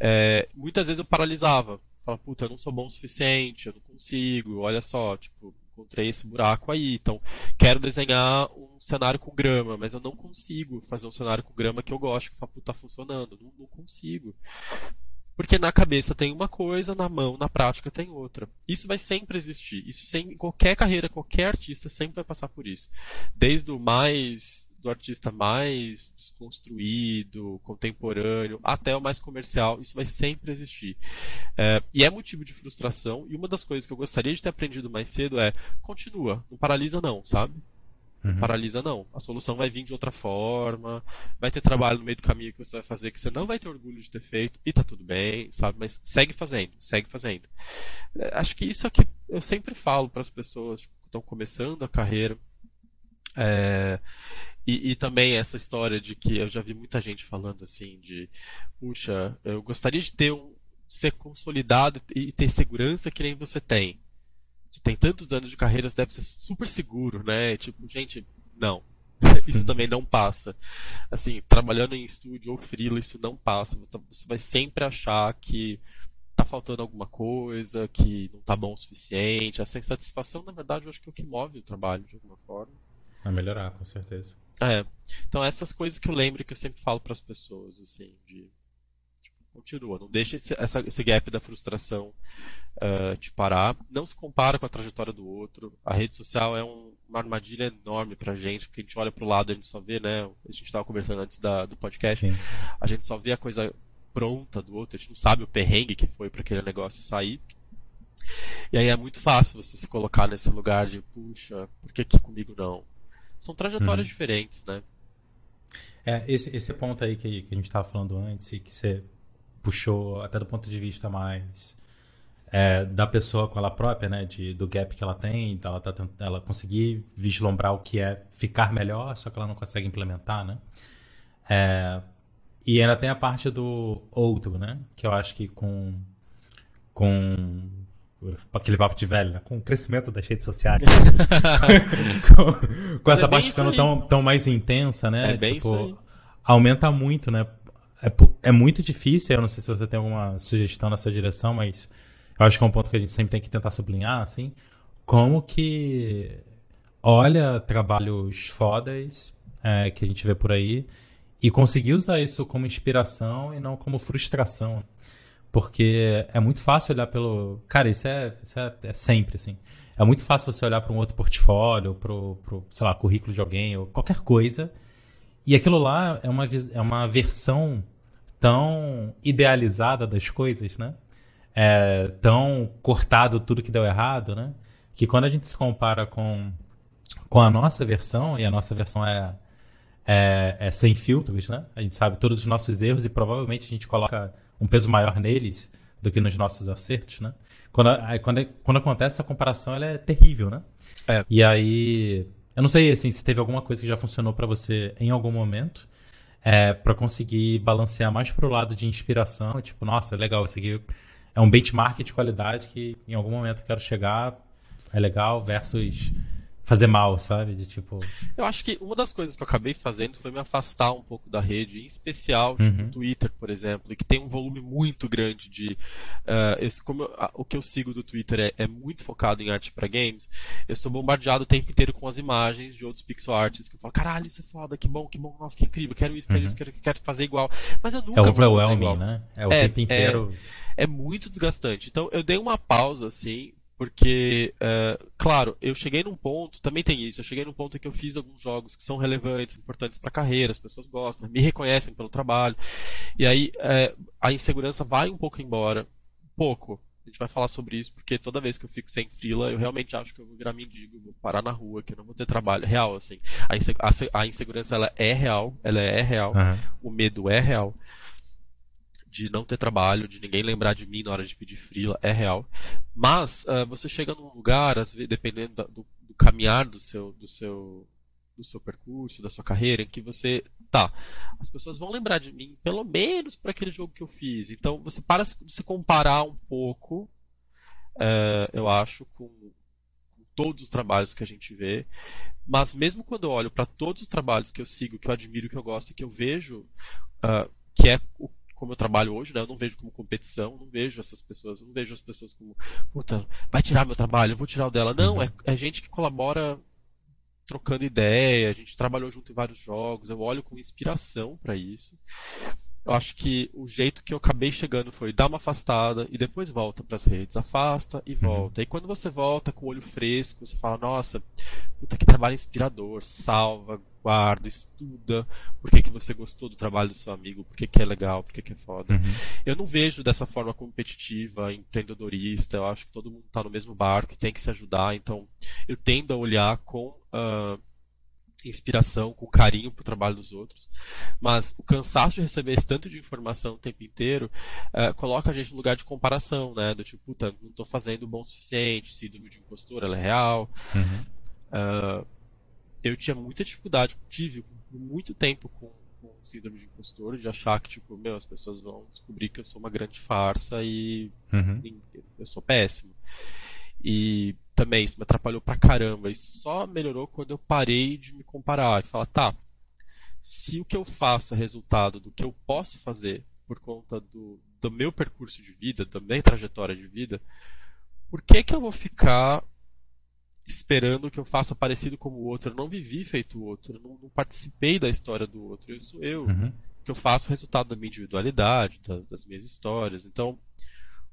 É, muitas vezes eu paralisava. Falava, puta, eu não sou bom o suficiente, eu não consigo, olha só, tipo, encontrei esse buraco aí. Então, quero desenhar um cenário com grama, mas eu não consigo fazer um cenário com grama que eu gosto, que falo, puta, tá funcionando. Não, não consigo. Porque na cabeça tem uma coisa, na mão, na prática tem outra. Isso vai sempre existir. Isso sem qualquer carreira, qualquer artista sempre vai passar por isso. Desde o mais do artista mais desconstruído, contemporâneo, até o mais comercial, isso vai sempre existir. É, e é motivo de frustração. E uma das coisas que eu gostaria de ter aprendido mais cedo é continua, não paralisa não, sabe? Uhum. Paralisa não. A solução vai vir de outra forma, vai ter trabalho no meio do caminho que você vai fazer que você não vai ter orgulho de ter feito e tá tudo bem, sabe? Mas segue fazendo, segue fazendo. É, acho que isso é que eu sempre falo para as pessoas que estão começando a carreira. É, e, e, também essa história de que eu já vi muita gente falando assim de, puxa, eu gostaria de ter um ser consolidado e ter segurança que nem você tem tem tantos anos de carreira, você deve ser super seguro, né? Tipo, gente, não. Isso também não passa. Assim, trabalhando em estúdio ou freela, isso não passa. Você vai sempre achar que tá faltando alguma coisa, que não tá bom o suficiente. Essa insatisfação, na verdade, eu acho que é o que move o trabalho de alguma forma. A melhorar, com certeza. É. Então, essas coisas que eu lembro que eu sempre falo para as pessoas, assim, de continua. Não deixa esse, essa, esse gap da frustração uh, te parar. Não se compara com a trajetória do outro. A rede social é um, uma armadilha enorme pra gente, porque a gente olha pro lado e a gente só vê, né? A gente estava conversando antes da, do podcast. Sim. A gente só vê a coisa pronta do outro, a gente não sabe o perrengue que foi para aquele negócio sair. E aí é muito fácil você se colocar nesse lugar de, puxa, por que aqui comigo não? São trajetórias hum. diferentes, né? É, esse, esse ponto aí que, que a gente estava falando antes e que você puxou até do ponto de vista mais é, da pessoa com ela própria, né, de, do gap que ela tem, então ela tá ela conseguir vislumbrar o que é ficar melhor, só que ela não consegue implementar, né? É, e ainda tem a parte do outro, né, que eu acho que com com aquele papo de velho, né? com o crescimento das redes sociais, com, com essa é parte ficando tão, tão mais intensa, né? É bem tipo, aumenta muito, né? É, é muito difícil, eu não sei se você tem alguma sugestão nessa direção, mas eu acho que é um ponto que a gente sempre tem que tentar sublinhar, assim, como que olha trabalhos fodas é, que a gente vê por aí e conseguir usar isso como inspiração e não como frustração. Porque é muito fácil olhar pelo. Cara, isso é, isso é, é sempre assim. É muito fácil você olhar para um outro portfólio, para o, sei lá, currículo de alguém ou qualquer coisa. E aquilo lá é uma, é uma versão tão idealizada das coisas, né? É, tão cortado tudo que deu errado, né? Que quando a gente se compara com, com a nossa versão, e a nossa versão é, é, é sem filtros, né? A gente sabe todos os nossos erros e provavelmente a gente coloca um peso maior neles do que nos nossos acertos, né? Quando, quando, quando acontece essa comparação, ela é terrível, né? É. E aí, eu não sei assim, se teve alguma coisa que já funcionou para você em algum momento é, para conseguir balancear mais pro lado de inspiração, tipo, nossa, legal, isso aqui é um benchmark de qualidade que em algum momento eu quero chegar, é legal, versus fazer mal, sabe? De tipo. Eu acho que uma das coisas que eu acabei fazendo foi me afastar um pouco da rede, em especial tipo, uhum. Twitter, por exemplo, que tem um volume muito grande de. Uh, esse, como eu, o que eu sigo do Twitter é, é muito focado em arte para games, eu sou bombardeado o tempo inteiro com as imagens de outros pixel artists que eu falo, caralho, isso é foda, que bom, que bom, nossa, que incrível, quero isso, quero uhum. isso, quero, quero fazer igual. Mas eu nunca é vou fazer igual. né? É o é, tempo inteiro. É, é muito desgastante. Então eu dei uma pausa assim porque, é, claro, eu cheguei num ponto, também tem isso, eu cheguei num ponto em que eu fiz alguns jogos que são relevantes, importantes para a carreira, as pessoas gostam, me reconhecem pelo trabalho. E aí é, a insegurança vai um pouco embora. pouco. A gente vai falar sobre isso, porque toda vez que eu fico sem frila, eu realmente acho que eu vou virar mendigo, vou parar na rua, que eu não vou ter trabalho. Real, assim. A, a, a insegurança, ela é real, ela é real. Uhum. O medo é real. De não ter trabalho, de ninguém lembrar de mim na hora de pedir frila, é real. Mas, uh, você chega num lugar, vezes, dependendo do, do caminhar do seu, do seu do seu percurso, da sua carreira, em que você tá, as pessoas vão lembrar de mim pelo menos para aquele jogo que eu fiz. Então você para de se comparar um pouco, é, eu acho, com, com, todos os trabalhos que a gente vê. Mas mesmo quando eu olho para todos os trabalhos que eu sigo, que eu admiro, que eu gosto que eu vejo, uh, que é o como eu trabalho hoje, né? Eu não vejo como competição, não vejo essas pessoas, não vejo as pessoas como, puta, vai tirar meu trabalho, eu vou tirar o dela. Não, uhum. é, é gente que colabora trocando ideia, a gente trabalhou junto em vários jogos, eu olho com inspiração para isso. Eu acho que o jeito que eu acabei chegando foi dar uma afastada e depois volta para as redes, afasta e uhum. volta. Uhum. E quando você volta com o olho fresco, você fala: "Nossa, puta que trabalho inspirador, salva, guarda, estuda, por que, que você gostou do trabalho do seu amigo, por que, que é legal, por que, que é foda". Uhum. Eu não vejo dessa forma competitiva, empreendedorista, eu acho que todo mundo está no mesmo barco e tem que se ajudar, então eu tendo a olhar com uh, inspiração, com carinho pro trabalho dos outros. Mas o cansaço de receber esse tanto de informação o tempo inteiro uh, coloca a gente no lugar de comparação, né? Do tipo, puta, não estou fazendo o bom o suficiente, síndrome de impostor, ela é real. Uhum. Uh, eu tinha muita dificuldade, tive muito tempo com, com síndrome de impostor, de achar que, tipo, meu, as pessoas vão descobrir que eu sou uma grande farsa e, uhum. eu sou péssimo. E também isso me atrapalhou pra caramba. E só melhorou quando eu parei de me comparar e falar, tá, se o que eu faço é resultado do que eu posso fazer por conta do, do meu percurso de vida, da minha trajetória de vida, por que que eu vou ficar esperando que eu faça parecido como o outro? Eu não vivi feito o outro, eu não, não participei da história do outro, eu sou eu. Uhum. Que eu faço resultado da minha individualidade, das, das minhas histórias. Então,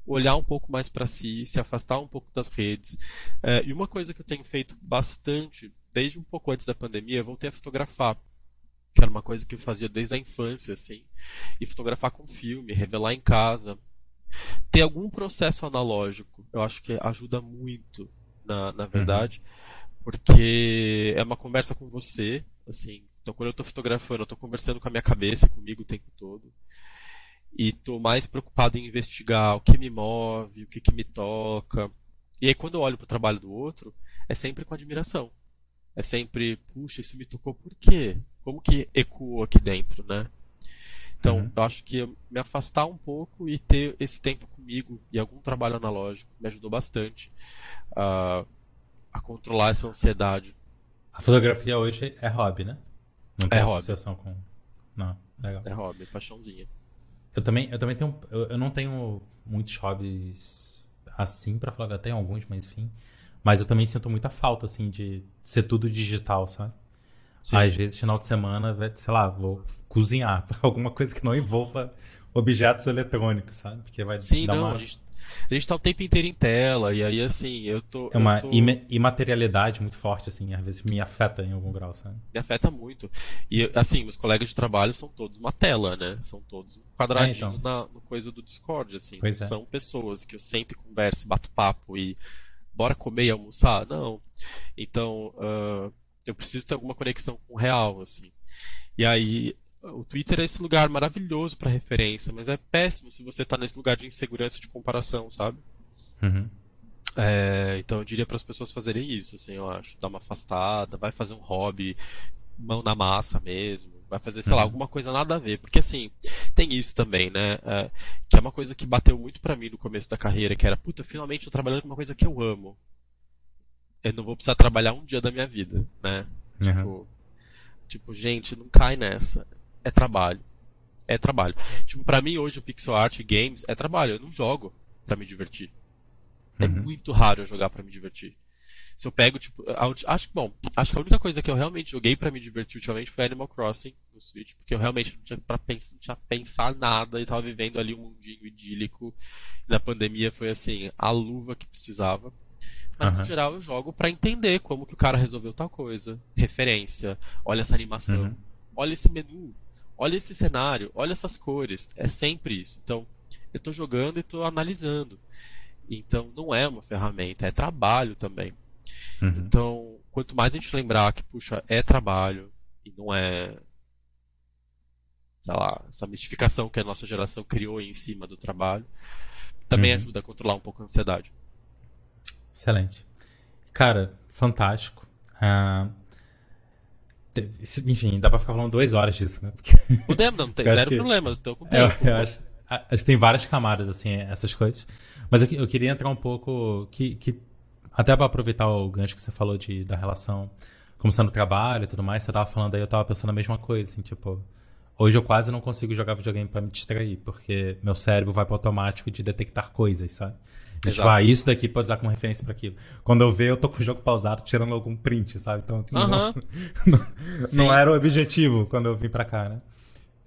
olhar um pouco mais para si, se afastar um pouco das redes. É, e uma coisa que eu tenho feito bastante, desde um pouco antes da pandemia, eu voltei a fotografar. Que era uma coisa que eu fazia desde a infância, assim. E fotografar com filme, revelar em casa. Ter algum processo analógico, eu acho que ajuda muito, na, na verdade. Uhum. Porque é uma conversa com você, assim. Então, quando eu estou fotografando, eu estou conversando com a minha cabeça, comigo o tempo todo e tô mais preocupado em investigar o que me move, o que, que me toca. E aí quando eu olho para o trabalho do outro, é sempre com admiração. É sempre, puxa, isso me tocou por quê? Como que ecoou aqui dentro, né? Então, uhum. eu acho que me afastar um pouco e ter esse tempo comigo e algum trabalho analógico me ajudou bastante a, a controlar essa ansiedade. A fotografia hoje é hobby, né? Não tem é hobby. com. Não, legal. É hobby, paixãozinha. Eu também, eu também tenho. Eu, eu não tenho muitos hobbies assim, para falar. Tenho alguns, mas enfim. Mas eu também sinto muita falta, assim, de ser tudo digital, sabe? Sim. Às vezes, final de semana, sei lá, vou cozinhar. Alguma coisa que não envolva objetos eletrônicos, sabe? Porque vai Sim, dar não, uma... a gente a gente tá o tempo inteiro em tela, e aí assim, eu tô. É uma tô... imaterialidade muito forte, assim, às vezes me afeta em algum grau, sabe? Me afeta muito. E assim, meus colegas de trabalho são todos uma tela, né? São todos um quadradinho é, então. na no coisa do Discord, assim. Pois é. são é. pessoas que eu sento e converso, bato papo e bora comer e almoçar? Não. Então, uh, eu preciso ter alguma conexão com o real, assim. E aí, o Twitter é esse lugar maravilhoso para referência, mas é péssimo se você tá nesse lugar de insegurança de comparação, sabe? Uhum. É, então eu diria para as pessoas fazerem isso, assim, eu acho. Dar uma afastada, vai fazer um hobby, mão na massa mesmo, vai fazer, sei uhum. lá, alguma coisa nada a ver. Porque assim, tem isso também, né? É, que é uma coisa que bateu muito para mim no começo da carreira, que era, puta, finalmente eu tô trabalhando com uma coisa que eu amo. Eu não vou precisar trabalhar um dia da minha vida, né? Uhum. Tipo, tipo, gente, não cai nessa é trabalho. É trabalho. Tipo, pra mim hoje o pixel art games é trabalho. Eu não jogo para me divertir. É uhum. muito raro eu jogar para me divertir. Se eu pego, tipo, acho bom, acho que a única coisa que eu realmente joguei para me divertir ultimamente foi Animal Crossing no Switch, porque eu realmente não tinha pra pensar, não tinha pensar nada e tava vivendo ali um mundinho idílico. E na pandemia foi assim, a luva que precisava. Mas uhum. no geral eu jogo para entender como que o cara resolveu tal coisa, referência, olha essa animação, uhum. olha esse menu, olha esse cenário, olha essas cores. É sempre isso. Então, eu estou jogando e estou analisando. Então não é uma ferramenta, é trabalho também. Uhum. Então, quanto mais a gente lembrar que, puxa, é trabalho e não é sei lá, essa mistificação que a nossa geração criou em cima do trabalho, também uhum. ajuda a controlar um pouco a ansiedade. Excelente. Cara, fantástico. Uh, enfim, dá pra ficar falando duas horas disso, né? Porque... Podemos, não tem zero que... problema, tô com tempo. Eu, eu acho, acho que tem várias camadas, assim, essas coisas. Mas eu, eu queria entrar um pouco, que, que até para aproveitar o gancho que você falou de, da relação começando o trabalho e tudo mais, você tava falando aí, eu tava pensando a mesma coisa, assim, tipo, Hoje eu quase não consigo jogar videogame para me distrair, porque meu cérebro vai para automático de detectar coisas, sabe? Tipo, ah, isso daqui pode usar como referência para aquilo. Quando eu ver, eu tô com o jogo pausado, tirando algum print, sabe? Então, não, não, não, era o objetivo quando eu vim para cá, né?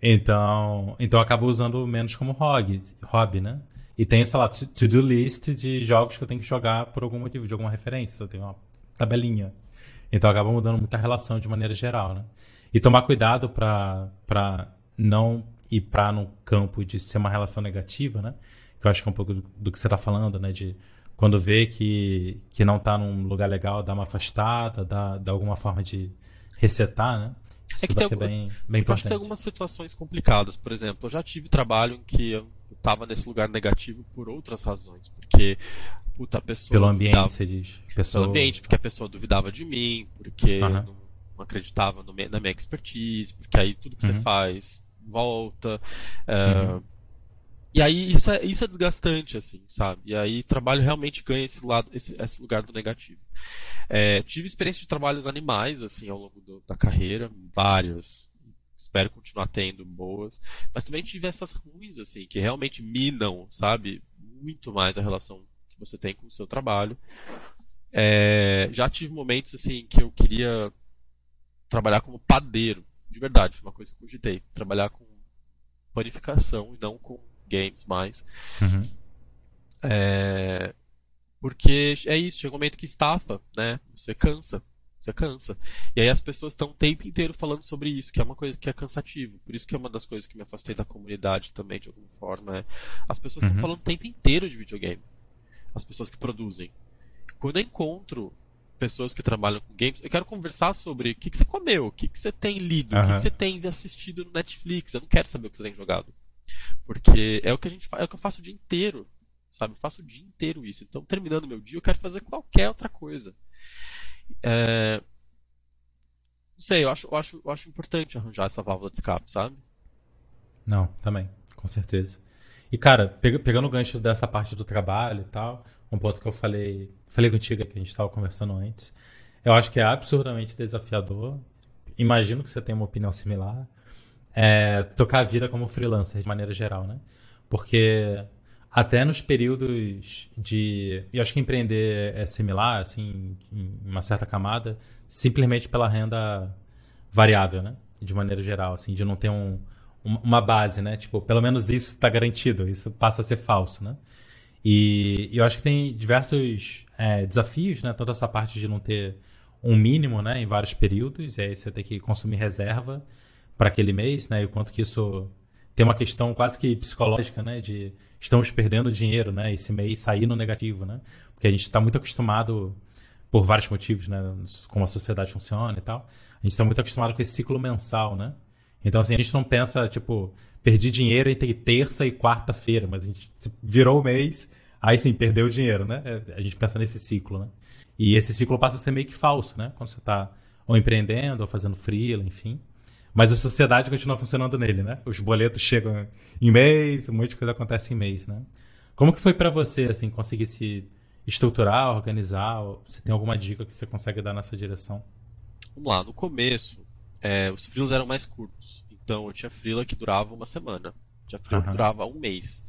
Então, então eu acabo usando menos como hobby, hobby, né? E tenho, sei lá, to-do list de jogos que eu tenho que jogar por algum motivo, de alguma referência. Eu tenho uma tabelinha. Então acaba mudando muita relação de maneira geral, né? E tomar cuidado para não ir para no campo de ser uma relação negativa, né? Que eu acho que é um pouco do, do que você está falando, né? De quando vê que, que não está num lugar legal, dar uma afastada, dar, dar alguma forma de resetar, né? Isso é que tem, é bem, bem eu acho que tem algumas situações complicadas. Por exemplo, eu já tive trabalho em que eu estava nesse lugar negativo por outras razões. Porque, puta, a pessoa. Pelo ambiente, duvidava, você diz. Pessoa... Pelo ambiente, porque a pessoa duvidava de mim, porque uhum. não não acreditava no, na minha expertise, porque aí tudo que uhum. você faz volta. Uh, uhum. E aí isso é, isso é desgastante, assim, sabe? E aí trabalho realmente ganha esse, lado, esse, esse lugar do negativo. É, tive experiência de trabalhos animais, assim, ao longo do, da carreira, várias. Espero continuar tendo boas. Mas também tive essas ruins, assim, que realmente minam, sabe? Muito mais a relação que você tem com o seu trabalho. É, já tive momentos, assim, que eu queria trabalhar como padeiro, de verdade, foi uma coisa que eu cogitei. Trabalhar com panificação e não com games mais. Uhum. É... Porque é isso, chega um momento que estafa, né? Você cansa. Você cansa. E aí as pessoas estão o tempo inteiro falando sobre isso, que é uma coisa que é cansativo. Por isso que é uma das coisas que me afastei da comunidade também, de alguma forma. É... As pessoas estão uhum. falando o tempo inteiro de videogame. As pessoas que produzem. Quando eu encontro pessoas que trabalham com games, eu quero conversar sobre o que, que você comeu, o que, que você tem lido, uhum. o que, que você tem assistido no Netflix. Eu não quero saber o que você tem jogado. Porque é o que a gente é o que eu faço o dia inteiro. Sabe? Eu faço o dia inteiro isso. Então, terminando meu dia, eu quero fazer qualquer outra coisa. É... Não sei, eu acho, eu, acho, eu acho importante arranjar essa válvula de escape, sabe? Não, também, com certeza. E, cara, pegando o gancho dessa parte do trabalho e tal, um ponto que eu falei, falei contigo que a gente estava conversando antes, eu acho que é absurdamente desafiador. Imagino que você tenha uma opinião similar. É, tocar a vida como freelancer, de maneira geral, né? Porque até nos períodos de. E acho que empreender é similar, assim, em uma certa camada, simplesmente pela renda variável, né? De maneira geral, assim, de não ter um, uma base, né? Tipo, pelo menos isso está garantido, isso passa a ser falso, né? E, e eu acho que tem diversos é, desafios, né? Toda essa parte de não ter um mínimo, né? Em vários períodos, e aí você tem que consumir reserva para aquele mês, né? E o quanto que isso tem uma questão quase que psicológica, né? De estamos perdendo dinheiro, né? Esse mês sair no negativo, né? Porque a gente está muito acostumado, por vários motivos, né? Como a sociedade funciona e tal. A gente está muito acostumado com esse ciclo mensal, né? Então, assim, a gente não pensa, tipo, perdi dinheiro entre terça e quarta-feira, mas a gente virou o mês, aí sim, perdeu o dinheiro, né? É, a gente pensa nesse ciclo, né? E esse ciclo passa a ser meio que falso, né? Quando você está ou empreendendo, ou fazendo freela, enfim. Mas a sociedade continua funcionando nele, né? Os boletos chegam em mês, um monte de coisa acontece em mês, né? Como que foi para você, assim, conseguir se estruturar, organizar? Você tem alguma dica que você consegue dar nessa direção? Vamos lá, no começo, é, os freelas eram mais curtos. Então eu tinha freela que durava uma semana, tinha freela uhum. que durava um mês.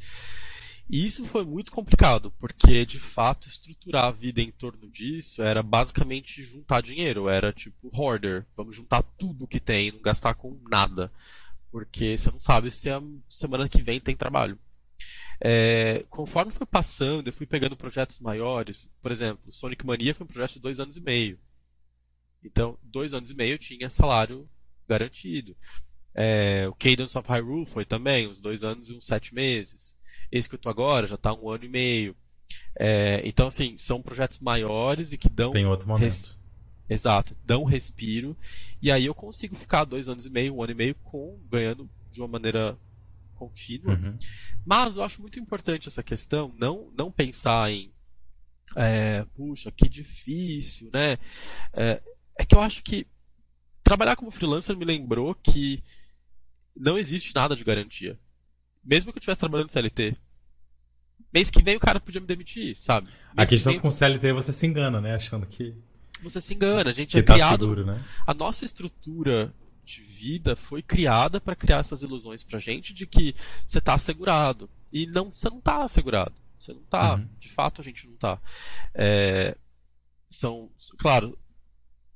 E isso foi muito complicado, porque de fato estruturar a vida em torno disso era basicamente juntar dinheiro, era tipo hoarder, vamos juntar tudo que tem, não gastar com nada, porque você não sabe se a semana que vem tem trabalho. É, conforme foi passando, eu fui pegando projetos maiores, por exemplo, Sonic Mania foi um projeto de dois anos e meio. Então, dois anos e meio eu tinha salário garantido. É, o Cadence of Hyrule foi também, uns dois anos e uns sete meses. Esse que eu tô agora já está um ano e meio. É, então, assim, são projetos maiores e que dão. Tem outro momento. Res... Exato, dão respiro. E aí eu consigo ficar dois anos e meio, um ano e meio, com ganhando de uma maneira contínua. Uhum. Mas eu acho muito importante essa questão, não, não pensar em. É, puxa, que difícil, né? É, é que eu acho que trabalhar como freelancer me lembrou que não existe nada de garantia. Mesmo que eu estivesse trabalhando no CLT. Mês que vem o cara podia me demitir, sabe? Mês a questão que vem... com CLT você se engana, né? Achando que. Você se engana. A gente que é tá criado. Seguro, né? A nossa estrutura de vida foi criada para criar essas ilusões pra gente de que você tá assegurado. E não, você não tá assegurado. Você não tá. Uhum. De fato, a gente não tá. É, são, claro,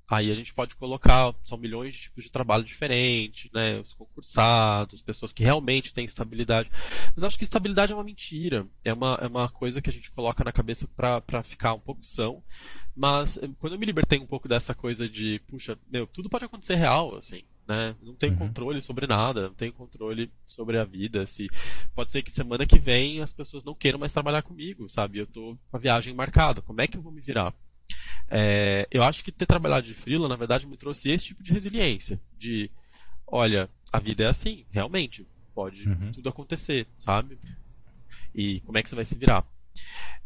Aí a gente pode colocar, são milhões de tipos de trabalho diferentes, né? Os concursados, pessoas que realmente têm estabilidade. Mas acho que estabilidade é uma mentira. É uma, é uma coisa que a gente coloca na cabeça para ficar um pouco são. Mas eh, quando eu me libertei um pouco dessa coisa de, puxa, meu, tudo pode acontecer real, assim. Né? Não tenho uhum. controle sobre nada, não tenho controle sobre a vida. Se pode ser que semana que vem as pessoas não queiram mais trabalhar comigo, sabe? Eu tô com a viagem marcada. Como é que eu vou me virar? É, eu acho que ter trabalhado de freela, na verdade, me trouxe esse tipo de resiliência. De, olha, a vida é assim, realmente. Pode uhum. tudo acontecer, sabe? E como é que você vai se virar?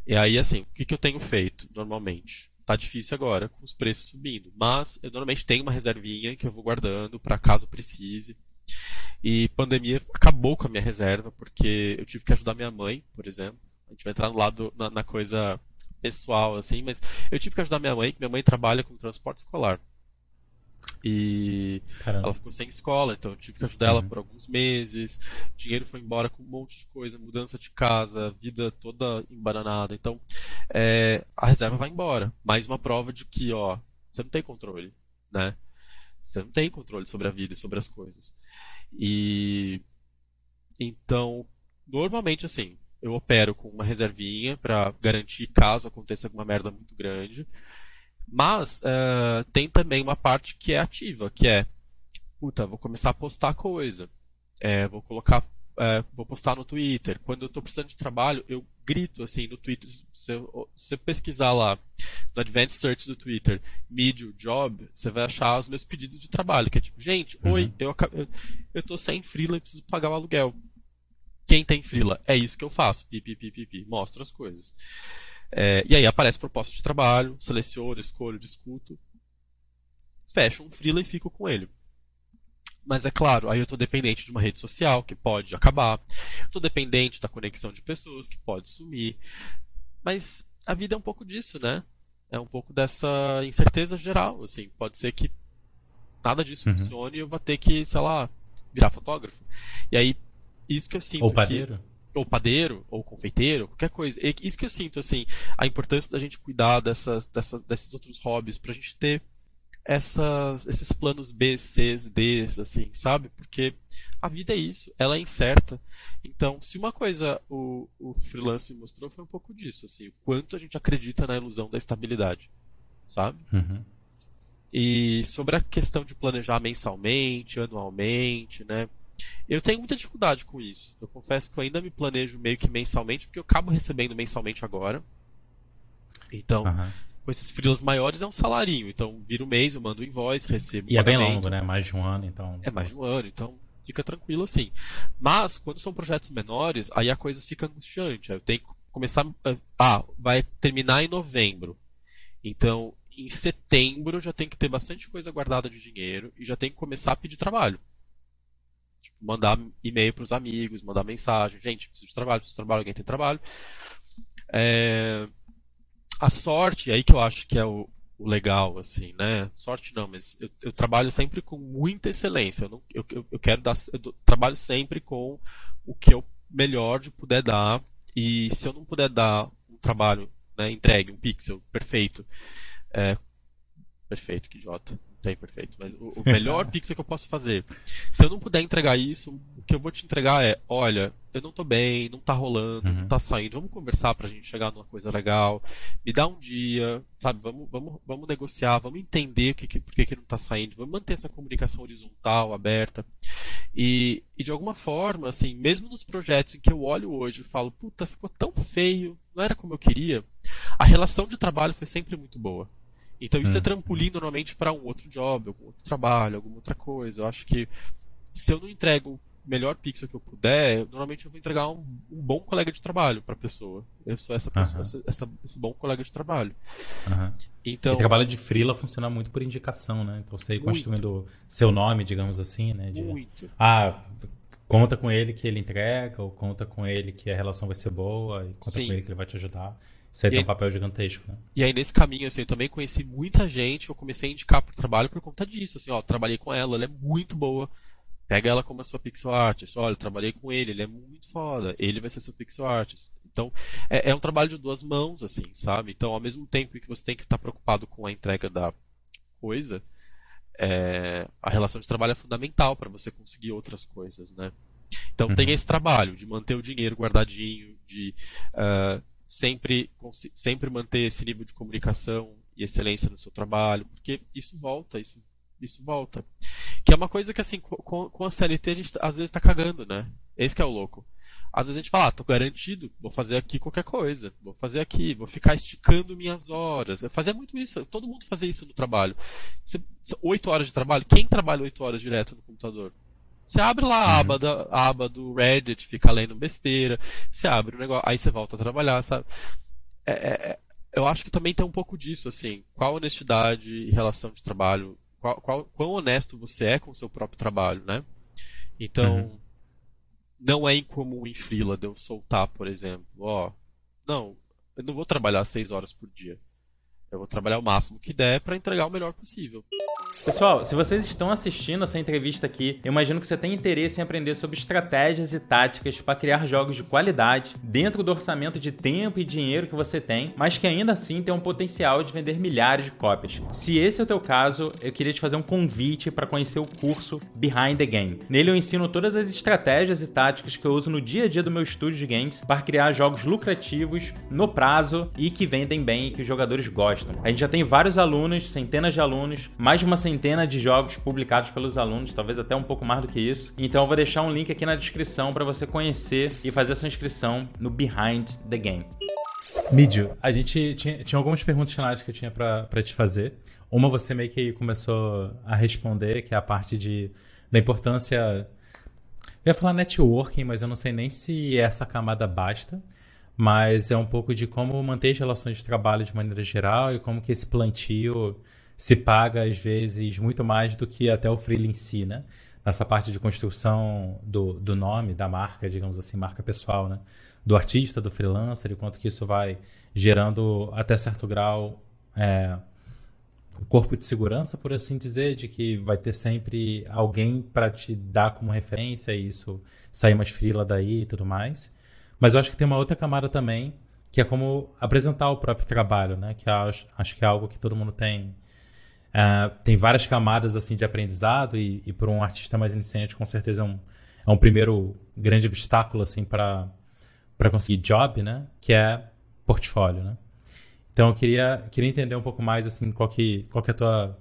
E aí, assim, o que, que eu tenho feito normalmente? Tá difícil agora, com os preços subindo. Mas eu normalmente tenho uma reservinha que eu vou guardando para caso precise. E pandemia acabou com a minha reserva, porque eu tive que ajudar minha mãe, por exemplo. A gente vai entrar no lado, na, na coisa pessoal, assim, mas eu tive que ajudar minha mãe, que minha mãe trabalha com transporte escolar. E Caramba. ela ficou sem escola, então eu tive que ajudar uhum. ela por alguns meses. O dinheiro foi embora com um monte de coisa, mudança de casa, vida toda embananada. Então, é, a reserva vai embora. Mais uma prova de que, ó, você não tem controle, né? Você não tem controle sobre a vida e sobre as coisas. E então, normalmente assim, eu opero com uma reservinha para garantir caso aconteça alguma merda muito grande. Mas uh, tem também uma parte que é ativa, que é, puta, vou começar a postar coisa. É, vou colocar, é, vou postar no Twitter. Quando eu estou precisando de trabalho, eu grito assim no Twitter. Se você pesquisar lá no Advanced Search do Twitter, Medium Job, você vai achar os meus pedidos de trabalho, que é tipo, gente, uhum. oi, eu, eu, eu tô sem freela e preciso pagar o aluguel. Quem tem freela? É isso que eu faço. Pi, pi, Mostro as coisas. É, e aí aparece proposta de trabalho, seleciono, escolho, discuto, fecho um freela e fico com ele. Mas é claro, aí eu estou dependente de uma rede social que pode acabar. Estou dependente da conexão de pessoas que pode sumir. Mas a vida é um pouco disso, né? É um pouco dessa incerteza geral. Assim, pode ser que nada disso uhum. funcione e eu vou ter que, sei lá, virar fotógrafo. E aí isso que eu sinto. Ou padeiro. Que, ou padeiro, ou confeiteiro, qualquer coisa. E isso que eu sinto, assim, a importância da gente cuidar dessas, dessas, desses outros hobbies, pra gente ter essas, esses planos B, C, D, assim, sabe? Porque a vida é isso, ela é incerta. Então, se uma coisa o, o freelance mostrou foi um pouco disso, assim, o quanto a gente acredita na ilusão da estabilidade, sabe? Uhum. E sobre a questão de planejar mensalmente, anualmente, né? Eu tenho muita dificuldade com isso. Eu confesso que eu ainda me planejo meio que mensalmente, porque eu acabo recebendo mensalmente agora. Então, uhum. com esses freelas maiores é um salarinho. Então, vira o um mês, eu mando o invoice, recebo. E é bem longo, né? Mais de um ano, então. É mais de um ano, então fica tranquilo assim. Mas, quando são projetos menores, aí a coisa fica angustiante. Eu tenho que começar. Ah, vai terminar em novembro. Então, em setembro já tem que ter bastante coisa guardada de dinheiro e já tem que começar a pedir trabalho. Tipo, mandar e-mail para os amigos, mandar mensagem. Gente, preciso de trabalho, preciso de trabalho, alguém tem trabalho. É... A sorte, aí que eu acho que é o, o legal, assim, né? Sorte não, mas eu, eu trabalho sempre com muita excelência. Eu, não, eu, eu, quero dar. Eu trabalho sempre com o que eu melhor de puder dar. E se eu não puder dar um trabalho, né, entregue, um pixel perfeito. É, perfeito, que idiota tem perfeito. Mas o, o melhor pixel que eu posso fazer. Se eu não puder entregar isso, o que eu vou te entregar é, olha, eu não tô bem, não tá rolando, uhum. não tá saindo, vamos conversar pra gente chegar numa coisa legal, me dá um dia, sabe, vamos, vamos, vamos negociar, vamos entender que, que, por que, que não tá saindo, vamos manter essa comunicação horizontal, aberta. E, e de alguma forma, assim, mesmo nos projetos em que eu olho hoje e falo, puta, ficou tão feio, não era como eu queria, a relação de trabalho foi sempre muito boa. Então isso é hum. trampolim normalmente para um outro job, algum outro trabalho, alguma outra coisa. Eu acho que se eu não entrego o melhor pixel que eu puder, normalmente eu vou entregar um, um bom colega de trabalho para a pessoa. Eu sou essa pessoa, essa, essa, esse bom colega de trabalho. Então, e trabalho de freela funciona muito por indicação, né? Então você ir construindo seu nome, digamos assim, né? De, muito. Ah, conta com ele que ele entrega, ou conta com ele que a relação vai ser boa, e conta Sim. com ele que ele vai te ajudar. E tem um papel gigantesco, né? E aí, nesse caminho, assim, eu também conheci muita gente, eu comecei a indicar pro trabalho por conta disso, assim, ó, trabalhei com ela, ela é muito boa, pega ela como a sua pixel artist, olha, trabalhei com ele, ele é muito foda, ele vai ser seu pixel artist. Então, é, é um trabalho de duas mãos, assim, sabe? Então, ao mesmo tempo que você tem que estar preocupado com a entrega da coisa, é, a relação de trabalho é fundamental para você conseguir outras coisas, né? Então uhum. tem esse trabalho de manter o dinheiro guardadinho, de uh, sempre, sempre manter esse nível de comunicação e excelência no seu trabalho, porque isso volta, isso, isso volta. Que é uma coisa que, assim, com, com a CLT a gente às vezes está cagando, né? Esse que é o louco. Às vezes a gente fala, ah, tô garantido, vou fazer aqui qualquer coisa, vou fazer aqui, vou ficar esticando minhas horas. Eu fazia muito isso, todo mundo fazia isso no trabalho. Oito horas de trabalho, quem trabalha oito horas direto no computador? Você abre lá a, uhum. aba, da, a aba do Reddit, fica lendo besteira, você abre o negócio, aí você volta a trabalhar, sabe? É, é, é, eu acho que também tem um pouco disso, assim, qual honestidade e relação de trabalho, qual, qual, quão honesto você é com o seu próprio trabalho, né? Então, uhum. não é incomum em freela de eu soltar, por exemplo, ó, não, eu não vou trabalhar seis horas por dia. Eu vou trabalhar o máximo que der para entregar o melhor possível. Pessoal, se vocês estão assistindo essa entrevista aqui, eu imagino que você tem interesse em aprender sobre estratégias e táticas para criar jogos de qualidade dentro do orçamento de tempo e dinheiro que você tem, mas que ainda assim tem um potencial de vender milhares de cópias. Se esse é o teu caso, eu queria te fazer um convite para conhecer o curso Behind the Game. Nele eu ensino todas as estratégias e táticas que eu uso no dia a dia do meu estúdio de games para criar jogos lucrativos, no prazo e que vendem bem e que os jogadores gostam. A gente já tem vários alunos, centenas de alunos, mais de uma centena centena de jogos publicados pelos alunos, talvez até um pouco mais do que isso. Então eu vou deixar um link aqui na descrição para você conhecer e fazer a sua inscrição no Behind the Game. Mídio, a gente tinha, tinha algumas perguntas finais que eu tinha para te fazer. Uma você meio que começou a responder, que é a parte de, da importância. Eu ia falar networking, mas eu não sei nem se essa camada basta. Mas é um pouco de como manter as relações de trabalho de maneira geral e como que esse plantio se paga às vezes muito mais do que até o si, né? Nessa parte de construção do, do nome, da marca, digamos assim, marca pessoal, né? Do artista, do freelancer, e quanto que isso vai gerando até certo grau é, o corpo de segurança, por assim dizer, de que vai ter sempre alguém para te dar como referência e isso sair mais frila daí e tudo mais. Mas eu acho que tem uma outra camada também, que é como apresentar o próprio trabalho, né? Que acho, acho que é algo que todo mundo tem Uh, tem várias camadas assim de aprendizado e, e para um artista mais iniciante com certeza é um, é um primeiro grande obstáculo assim para para conseguir job, né? Que é portfólio, né? Então eu queria queria entender um pouco mais assim qual que qual que é a tua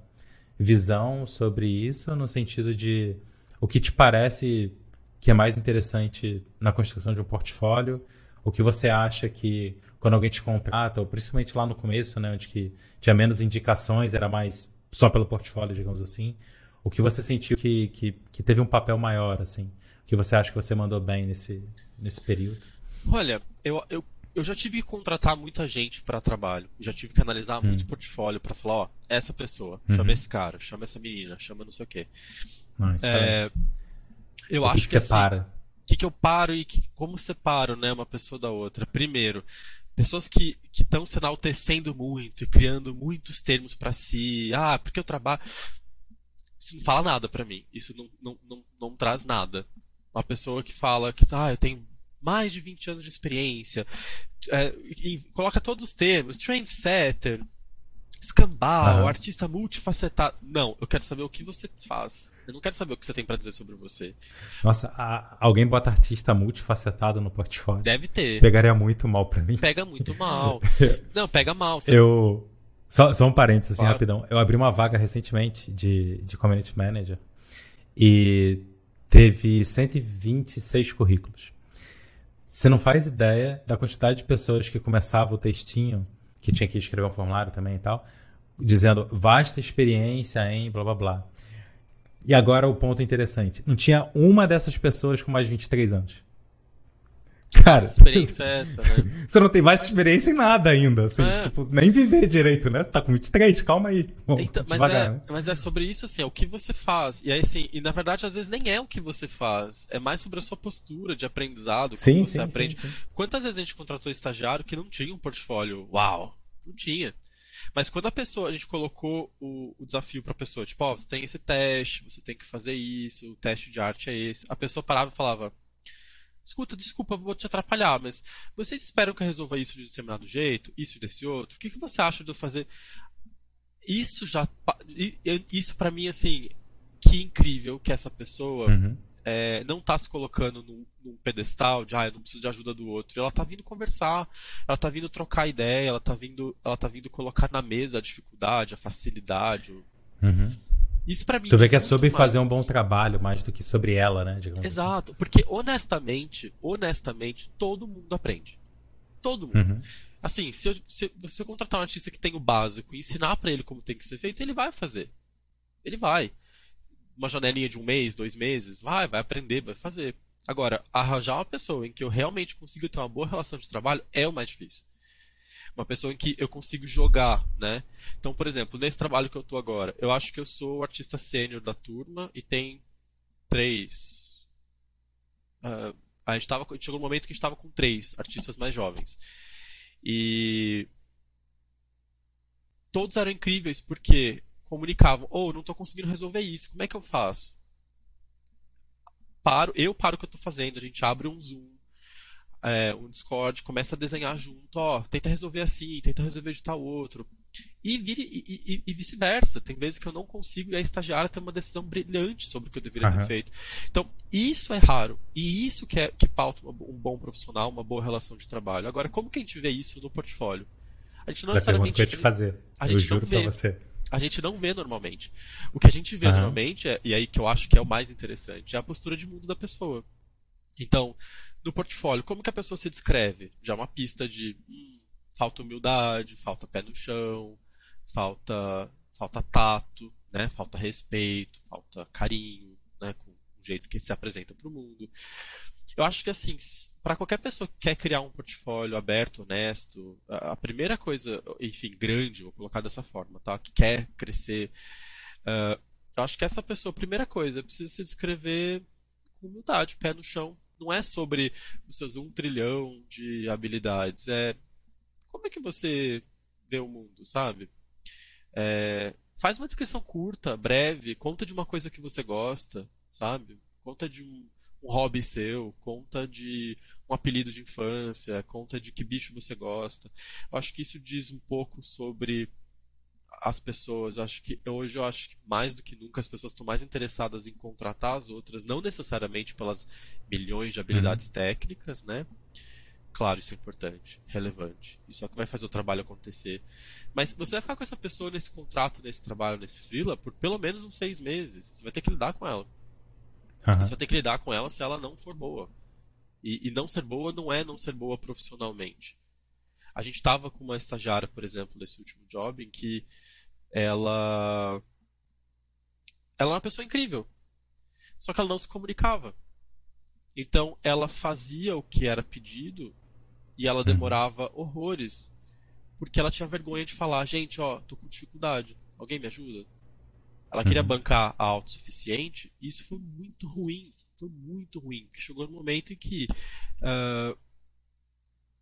visão sobre isso no sentido de o que te parece que é mais interessante na construção de um portfólio, o que você acha que quando alguém te contrata, ou principalmente lá no começo, né, onde que tinha menos indicações, era mais só pelo portfólio, digamos assim, o que você sentiu que, que, que teve um papel maior, assim? O que você acha que você mandou bem nesse, nesse período? Olha, eu, eu, eu já tive que contratar muita gente para trabalho. Já tive que analisar hum. muito portfólio para falar, ó, essa pessoa, chama uhum. esse cara, chama essa menina, chama não sei o quê. Ah, é, eu acho que, que, que separa? Assim, o que, que eu paro e que, como separo né, uma pessoa da outra? Primeiro, pessoas que estão se enaltecendo muito e criando muitos termos para si. Ah, porque eu trabalho. Isso não fala nada para mim. Isso não, não, não, não traz nada. Uma pessoa que fala que ah, eu tenho mais de 20 anos de experiência, é, e coloca todos os termos, trendsetter. escambau, artista multifacetado. Não, eu quero saber o que você faz. Eu não quero saber o que você tem para dizer sobre você. Nossa, a, alguém bota artista multifacetado no portfólio? Deve ter. Pegaria muito mal pra mim. Pega muito mal. não, pega mal. Você... Eu. Só, só um parênteses, assim, claro. rapidão. Eu abri uma vaga recentemente de, de Community Manager e teve 126 currículos. Você não faz ideia da quantidade de pessoas que começavam o textinho, que tinha que escrever um formulário também e tal, dizendo vasta experiência em blá blá blá. E agora o ponto interessante. Não tinha uma dessas pessoas com mais de 23 anos. Cara, que experiência é essa, né? Você não tem mais experiência em nada ainda, assim, é. tipo, nem viver direito, né? Você tá com 23, calma aí. Bom, então, mas, devagar, é, né? mas é sobre isso, assim, é o que você faz. E aí, assim, e na verdade, às vezes nem é o que você faz. É mais sobre a sua postura de aprendizado, sim, como você sim, aprende. Sim, sim. Quantas vezes a gente contratou estagiário que não tinha um portfólio? Uau! Não tinha. Mas quando a pessoa, a gente colocou o, o desafio para a pessoa, tipo, ó, oh, você tem esse teste, você tem que fazer isso, o teste de arte é esse. A pessoa parava e falava: Escuta, desculpa, vou te atrapalhar, mas vocês esperam que eu resolva isso de determinado jeito, isso desse outro? O que, que você acha de eu fazer? Isso já. Isso para mim, assim, que incrível que essa pessoa uhum. É, não tá se colocando num, num, pedestal de, ah, eu não preciso de ajuda do outro. Ela tá vindo conversar, ela tá vindo trocar ideia, ela tá vindo, ela tá vindo colocar na mesa a dificuldade, a facilidade. Uhum. Isso para mim. Tu vê que é sobre fazer um bom trabalho mais do que sobre ela, né? Digamos assim. Exato, assim. porque honestamente, honestamente, todo mundo aprende. Todo mundo. Uhum. Assim, se eu, se, se eu contratar um artista que tem o básico e ensinar para ele como tem que ser feito, ele vai fazer. Ele vai. Uma janelinha de um mês, dois meses, vai, vai aprender, vai fazer. Agora, arranjar uma pessoa em que eu realmente consiga ter uma boa relação de trabalho é o mais difícil uma pessoa em que eu consigo jogar, né? Então, por exemplo, nesse trabalho que eu tô agora, eu acho que eu sou o artista sênior da turma e tem três. Uh, a gente tava, chegou um momento que a gente estava com três artistas mais jovens. E todos eram incríveis porque comunicavam: ou oh, não estou conseguindo resolver isso, como é que eu faço? Paro, eu paro o que eu estou fazendo, a gente abre um Zoom, é, um Discord, começa a desenhar junto, ó, tenta resolver assim, tenta resolver de tal outro. E, vire, e, e, e vice-versa. Tem vezes que eu não consigo e a estagiária tem uma decisão brilhante sobre o que eu deveria uhum. ter feito. Então, isso é raro. E isso que, é, que pauta um bom profissional, uma boa relação de trabalho. Agora, como que a gente vê isso no portfólio? A gente não necessariamente. Que eu te fazer. A gente eu juro vê. Pra você. A gente não vê normalmente. O que a gente vê uhum. normalmente, é, e aí que eu acho que é o mais interessante, é a postura de mundo da pessoa. Então, no portfólio, como que a pessoa se descreve? Já uma pista de hum, falta humildade, falta pé no chão, falta falta tato, né? Falta respeito, falta carinho, né? Com o jeito que se apresenta para o mundo. Eu acho que assim, para qualquer pessoa que quer criar um portfólio aberto, honesto, a primeira coisa, enfim, grande, vou colocar dessa forma, tá? Que quer crescer, uh, eu acho que essa pessoa, primeira coisa, precisa se descrever com humildade, pé no chão, não é sobre os seus um trilhão de habilidades. É como é que você vê o mundo, sabe? É, faz uma descrição curta, breve, conta de uma coisa que você gosta, sabe? Conta de um, um hobby seu, conta de um apelido de infância, conta de que bicho você gosta. Eu acho que isso diz um pouco sobre as pessoas. Eu acho que hoje eu acho que mais do que nunca as pessoas estão mais interessadas em contratar as outras, não necessariamente pelas milhões de habilidades uhum. técnicas, né? Claro, isso é importante, relevante. Isso é o que vai fazer o trabalho acontecer. Mas você vai ficar com essa pessoa nesse contrato, nesse trabalho, nesse freela por pelo menos uns seis meses. Você vai ter que lidar com ela. Uhum. Você vai ter que lidar com ela se ela não for boa. E, e não ser boa não é não ser boa profissionalmente. A gente estava com uma estagiária, por exemplo, nesse último job, em que ela ela é uma pessoa incrível. Só que ela não se comunicava. Então ela fazia o que era pedido e ela uhum. demorava horrores. Porque ela tinha vergonha de falar, gente, ó, tô com dificuldade. Alguém me ajuda? Ela queria uhum. bancar a autossuficiente e isso foi muito ruim. Foi muito ruim. Porque chegou no momento em que uh,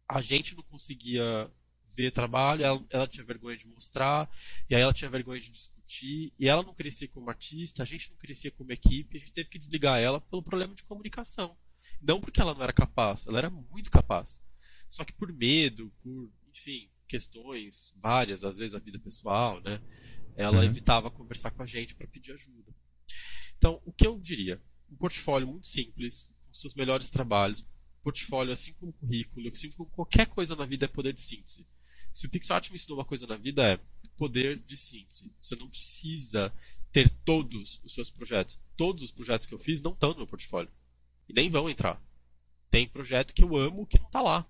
a gente não conseguia ver trabalho, ela, ela, tinha vergonha de mostrar, e aí ela tinha vergonha de discutir, e ela não crescia como artista, a gente não crescia como equipe, a gente teve que desligar ela pelo problema de comunicação. Não porque ela não era capaz, ela era muito capaz. Só que por medo, por, enfim, questões várias, às vezes a vida pessoal, né? Ela uhum. evitava conversar com a gente para pedir ajuda. Então, o que eu diria? Um portfólio muito simples, com seus melhores trabalhos, portfólio assim como currículo, assim como qualquer coisa na vida é poder de síntese. Se o PixArt me ensinou uma coisa na vida é poder de síntese. Você não precisa ter todos os seus projetos. Todos os projetos que eu fiz não estão no meu portfólio. E nem vão entrar. Tem projeto que eu amo que não está lá.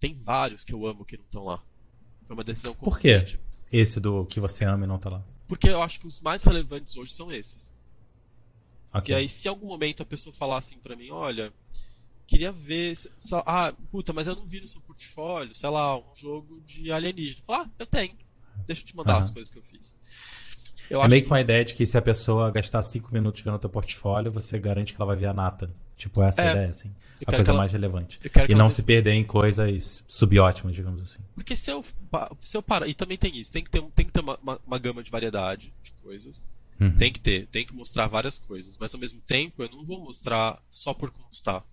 Tem vários que eu amo que não estão lá. Foi uma decisão consciente. Por quê? Esse do que você ama e não está lá? Porque eu acho que os mais relevantes hoje são esses. Okay. E aí, se em algum momento a pessoa falar assim pra mim, olha, queria ver. Só, ah, puta, mas eu não vi no seu portfólio, sei lá, um jogo de alienígena. Falar, ah, eu tenho. Deixa eu te mandar uhum. as coisas que eu fiz. Eu é meio que com a ideia de que se a pessoa gastar 5 minutos vendo o teu portfólio, você garante que ela vai ver a nata. Tipo, essa é, a ideia, assim. A coisa ela... mais relevante. E não se perder em coisas subótimas, digamos assim. Porque se eu, se eu parar. E também tem isso, tem que ter, tem que ter uma, uma, uma gama de variedade de coisas. Uhum. Tem que ter, tem que mostrar várias coisas. Mas ao mesmo tempo, eu não vou mostrar só por constar.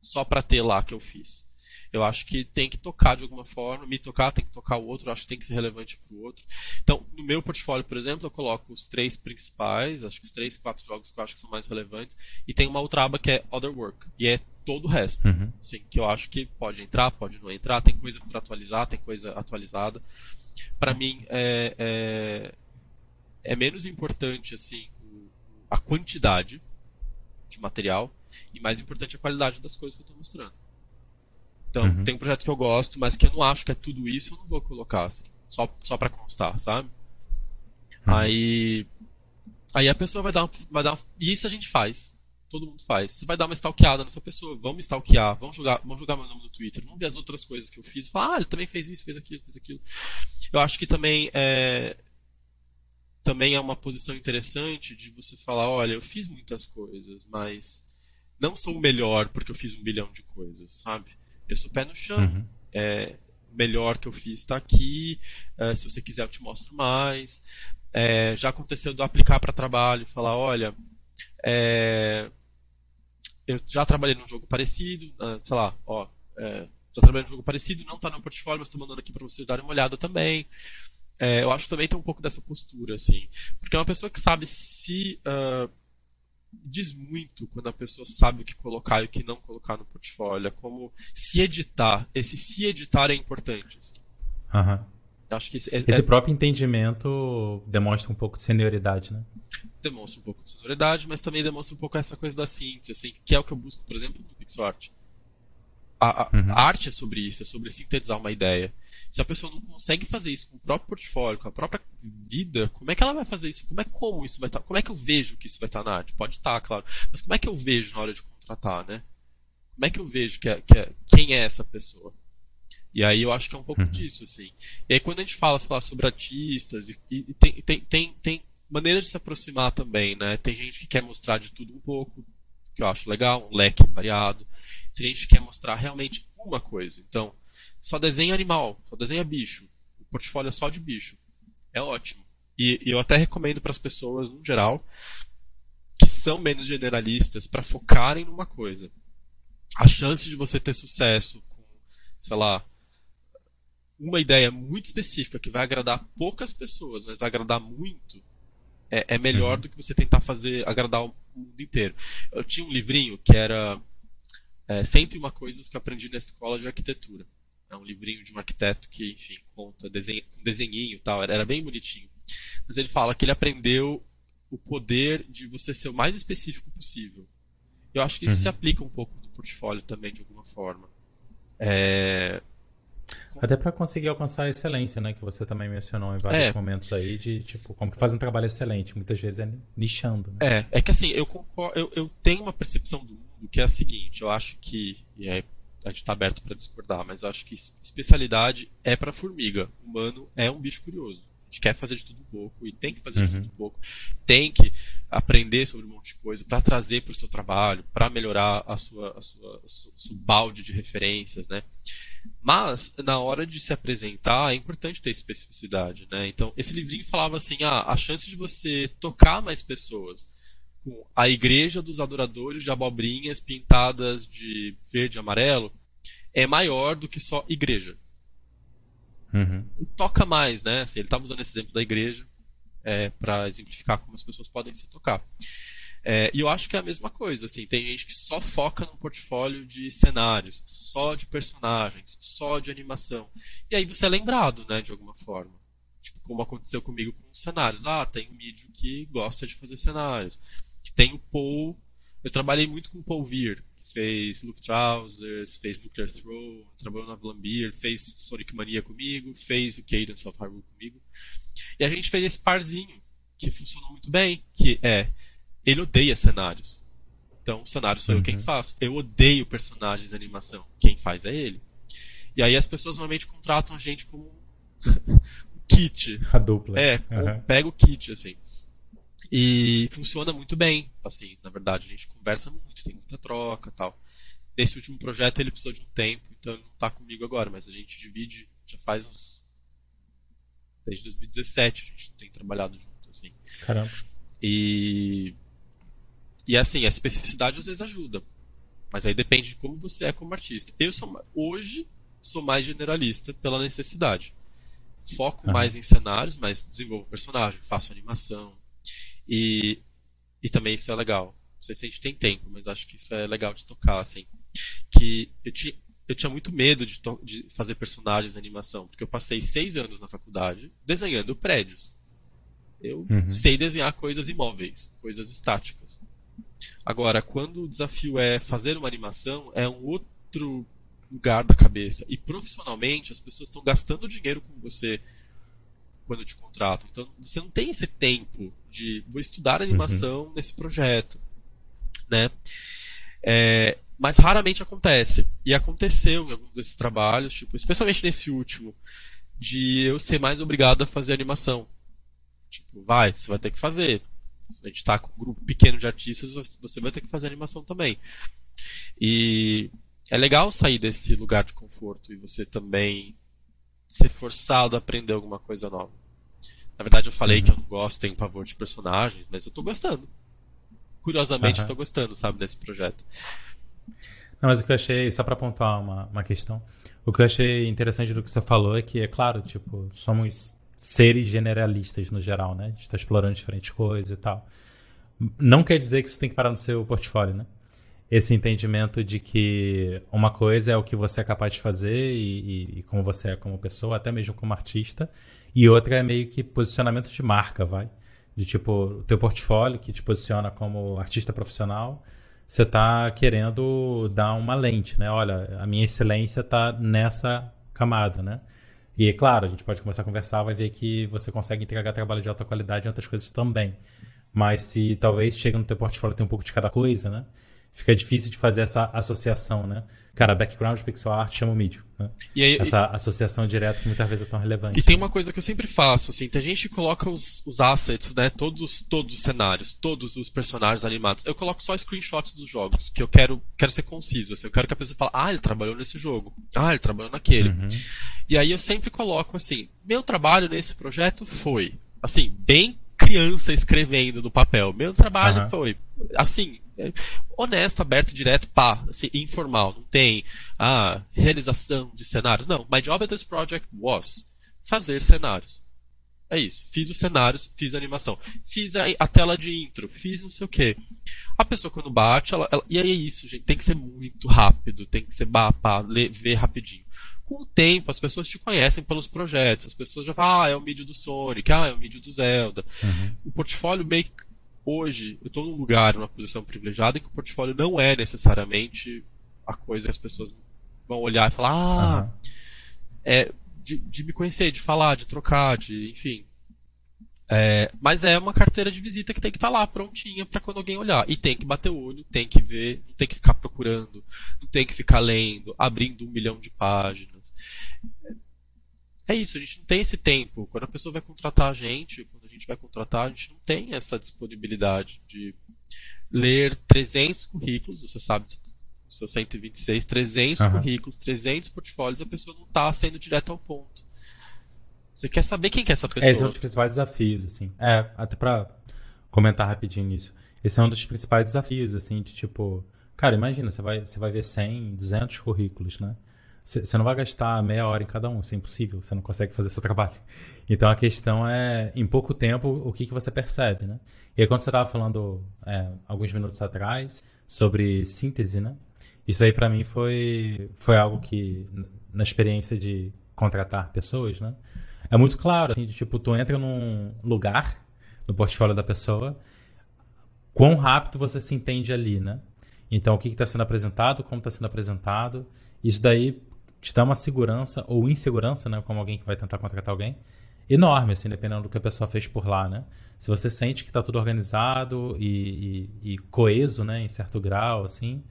Só pra ter lá que eu fiz. Eu acho que tem que tocar de alguma forma, me tocar, tem que tocar o outro, eu acho que tem que ser relevante para o outro. Então, no meu portfólio, por exemplo, eu coloco os três principais, acho que os três, quatro jogos que eu acho que são mais relevantes, e tem uma outra aba que é Other Work, e é todo o resto. Uhum. Assim, que eu acho que pode entrar, pode não entrar, tem coisa por atualizar, tem coisa atualizada. Para mim, é, é, é menos importante assim a quantidade de material e mais importante a qualidade das coisas que eu estou mostrando. Então, uhum. tem um projeto que eu gosto, mas que eu não acho que é tudo isso, eu não vou colocar, assim. Só, só pra constar, sabe? Uhum. Aí. Aí a pessoa vai dar, vai dar. E isso a gente faz. Todo mundo faz. Você vai dar uma stalkeada nessa pessoa. Vamos stalkear. Vamos jogar, vamos jogar meu nome no Twitter. Vamos ver as outras coisas que eu fiz. Falar, ah, ele também fez isso, fez aquilo, fez aquilo. Eu acho que também é. Também é uma posição interessante de você falar: olha, eu fiz muitas coisas, mas não sou o melhor porque eu fiz um bilhão de coisas, sabe? Eu sou pé no chão. Uhum. É, melhor que eu fiz está aqui. É, se você quiser, eu te mostro mais. É, já aconteceu de eu aplicar para trabalho, falar, olha, é, eu já trabalhei num jogo parecido, uh, sei lá, ó, é, já trabalhei num jogo parecido, não está no portfólio, mas estou mandando aqui para vocês darem uma olhada também. É, eu acho que também tem um pouco dessa postura, assim, porque é uma pessoa que sabe se uh, diz muito quando a pessoa sabe o que colocar e o que não colocar no portfólio. É como se editar. Esse se editar é importante. Assim. Uhum. Acho que esse, é, esse é... próprio entendimento demonstra um pouco de senioridade, né? Demonstra um pouco de senioridade, mas também demonstra um pouco essa coisa da síntese, assim, que é o que eu busco, por exemplo, no PixArt. A, a, uhum. a arte é sobre isso, é sobre sintetizar uma ideia. Se a pessoa não consegue fazer isso com o próprio portfólio, com a própria vida, como é que ela vai fazer isso? Como é como isso vai estar? Tá, como é que eu vejo que isso vai estar tá na arte? Pode estar, tá, claro. Mas como é que eu vejo na hora de contratar, né? Como é que eu vejo que é, que é, quem é essa pessoa? E aí eu acho que é um pouco uhum. disso, assim. E aí quando a gente fala, sei lá, sobre artistas, e, e tem, tem, tem, tem maneiras de se aproximar também, né? Tem gente que quer mostrar de tudo um pouco, que eu acho legal, um leque variado. Tem gente que quer mostrar realmente uma coisa. Então, só desenha animal, só desenha bicho. O portfólio é só de bicho. É ótimo. E, e eu até recomendo para as pessoas, no geral, que são menos generalistas, para focarem numa coisa. A chance de você ter sucesso com, sei lá, uma ideia muito específica que vai agradar poucas pessoas, mas vai agradar muito, é, é melhor uhum. do que você tentar fazer agradar o mundo inteiro. Eu tinha um livrinho que era é, 101 coisas que eu aprendi na escola de arquitetura. É um livrinho de um arquiteto que, enfim, conta desenho, um desenhinho e tal, era, era bem bonitinho. Mas ele fala que ele aprendeu o poder de você ser o mais específico possível. Eu acho que isso uhum. se aplica um pouco no portfólio também, de alguma forma. É... Até para conseguir alcançar a excelência, né? Que você também mencionou em vários é. momentos aí, de tipo, como faz um trabalho excelente. Muitas vezes é nichando. Né? É, é que assim, eu, concordo, eu, eu tenho uma percepção do mundo que é a seguinte: eu acho que, e é a gente está aberto para discordar, mas acho que especialidade é para formiga. O humano é um bicho curioso. A gente quer fazer de tudo um pouco e tem que fazer uhum. de tudo um pouco. Tem que aprender sobre um monte de coisa para trazer para o seu trabalho, para melhorar a sua, a sua, a sua, seu balde de referências, né? Mas na hora de se apresentar é importante ter especificidade, né? Então esse livrinho falava assim, ah, a chance de você tocar mais pessoas com a igreja dos adoradores de abobrinhas pintadas de verde e amarelo é maior do que só igreja. Uhum. toca mais, né? Assim, ele estava usando esse exemplo da igreja é, para exemplificar como as pessoas podem se tocar. É, e eu acho que é a mesma coisa, assim, tem gente que só foca no portfólio de cenários, só de personagens, só de animação. E aí você é lembrado, né, de alguma forma. Tipo, como aconteceu comigo com os cenários. Ah, tem um mídio que gosta de fazer cenários. Tem o Paul. Eu trabalhei muito com o Paul Veer, que fez Luftrausers, fez Nuclear Throw, trabalhou na Blambir, fez Sonic Mania comigo, fez o Cadence of Hyrule comigo. E a gente fez esse parzinho, que funcionou muito bem, que é ele odeia cenários. Então, o cenário sou uhum. eu quem faço. Eu odeio personagens de animação. Quem faz é ele. E aí as pessoas normalmente contratam a gente como um kit. A dupla. É, uhum. pega o kit, assim. E funciona muito bem. Assim, na verdade, a gente conversa muito, tem muita troca tal. Nesse último projeto ele precisou de um tempo, então ele não está comigo agora, mas a gente divide já faz uns. Desde 2017 a gente tem trabalhado junto, assim. Caramba. E e assim, a especificidade às vezes ajuda. Mas aí depende de como você é como artista. Eu sou hoje sou mais generalista pela necessidade. Foco uhum. mais em cenários, mas desenvolvo personagem, faço animação. E, e também isso é legal. Não sei se a gente tem tempo, mas acho que isso é legal de tocar, assim. Que eu tinha, eu tinha muito medo de, de fazer personagens na animação, porque eu passei seis anos na faculdade desenhando prédios. Eu uhum. sei desenhar coisas imóveis, coisas estáticas. Agora, quando o desafio é fazer uma animação, é um outro lugar da cabeça. E profissionalmente, as pessoas estão gastando dinheiro com você quando te contratam. Então, você não tem esse tempo de vou estudar animação uhum. nesse projeto, né? É, mas raramente acontece. E aconteceu em alguns desses trabalhos, tipo, especialmente nesse último, de eu ser mais obrigado a fazer animação. Tipo, vai, você vai ter que fazer a gente está com um grupo pequeno de artistas, você vai ter que fazer animação também. E é legal sair desse lugar de conforto e você também ser forçado a aprender alguma coisa nova. Na verdade, eu falei uhum. que eu não gosto, tenho pavor de personagens, mas eu estou gostando. Curiosamente, uhum. eu tô gostando, sabe, desse projeto. Não, mas o que eu achei, só para pontuar uma, uma questão, o que eu achei interessante do que você falou é que, é claro, tipo, somos seres generalistas no geral, né? A gente está explorando diferentes coisas e tal. Não quer dizer que isso tem que parar no seu portfólio, né? Esse entendimento de que uma coisa é o que você é capaz de fazer e, e, e como você é como pessoa, até mesmo como artista, e outra é meio que posicionamento de marca, vai? De tipo, o teu portfólio que te posiciona como artista profissional, você está querendo dar uma lente, né? Olha, a minha excelência está nessa camada, né? E, claro, a gente pode começar a conversar, vai ver que você consegue entregar trabalho de alta qualidade em outras coisas também. Mas se talvez chega no teu portfólio tem um pouco de cada coisa, né? Fica difícil de fazer essa associação, né? Cara, background pixel art chama o mídia. Né? Aí, Essa e, associação direta que muitas vezes é tão relevante. E tem uma coisa que eu sempre faço, assim, tem gente que coloca os, os assets, né? Todos, todos os cenários, todos os personagens animados. Eu coloco só screenshots dos jogos, que eu quero, quero ser conciso. Assim, eu quero que a pessoa fale, ah, ele trabalhou nesse jogo. Ah, ele trabalhou naquele. Uhum. E aí eu sempre coloco assim, meu trabalho nesse projeto foi, assim, bem criança escrevendo no papel. Meu trabalho uhum. foi, assim, honesto, aberto, direto, pá, assim, informal. Não tem ah, realização de cenários. Não, my job at this project was fazer cenários. É isso. Fiz os cenários, fiz a animação. Fiz a, a tela de intro, fiz não sei o que. A pessoa quando bate, ela, ela, e aí é isso, gente. Tem que ser muito rápido, tem que ser pá, pá, ler, ver rapidinho. Com o tempo, as pessoas te conhecem pelos projetos. As pessoas já falam, ah, é o mídia do Sonic, ah, é o mídia do Zelda. Uhum. O portfólio meio hoje eu estou num lugar, numa posição privilegiada, em que o portfólio não é necessariamente a coisa que as pessoas vão olhar e falar, ah, uhum. é de, de, me conhecer, de falar, de trocar, de, enfim. É, mas é uma carteira de visita que tem que estar tá lá prontinha para quando alguém olhar. E tem que bater o olho, tem que ver, não tem que ficar procurando, não tem que ficar lendo, abrindo um milhão de páginas. É isso, a gente não tem esse tempo. Quando a pessoa vai contratar a gente, quando gente vai contratar, a gente não tem essa disponibilidade de ler 300 currículos, você sabe, seu 126, 300 uhum. currículos, 300 portfólios, a pessoa não está sendo direto ao ponto. Você quer saber quem que é essa pessoa? Esse é um dos principais desafios, assim. É, até para comentar rapidinho nisso. Esse é um dos principais desafios, assim, de tipo, cara, imagina, você vai, você vai ver 100, 200 currículos, né? Você não vai gastar meia hora em cada um, isso é impossível, você não consegue fazer seu trabalho. Então a questão é, em pouco tempo, o que, que você percebe, né? E aí quando você estava falando, é, alguns minutos atrás, sobre síntese, né? Isso aí para mim foi, foi algo que, na experiência de contratar pessoas, né? É muito claro, assim, de, tipo, tu entra num lugar, no portfólio da pessoa, quão rápido você se entende ali, né? Então, o que está sendo apresentado, como está sendo apresentado, isso daí te dá uma segurança ou insegurança, né? Como alguém que vai tentar contratar alguém, enorme, assim, dependendo do que a pessoa fez por lá, né? Se você sente que está tudo organizado e, e, e, coeso, né? Em certo grau, assim,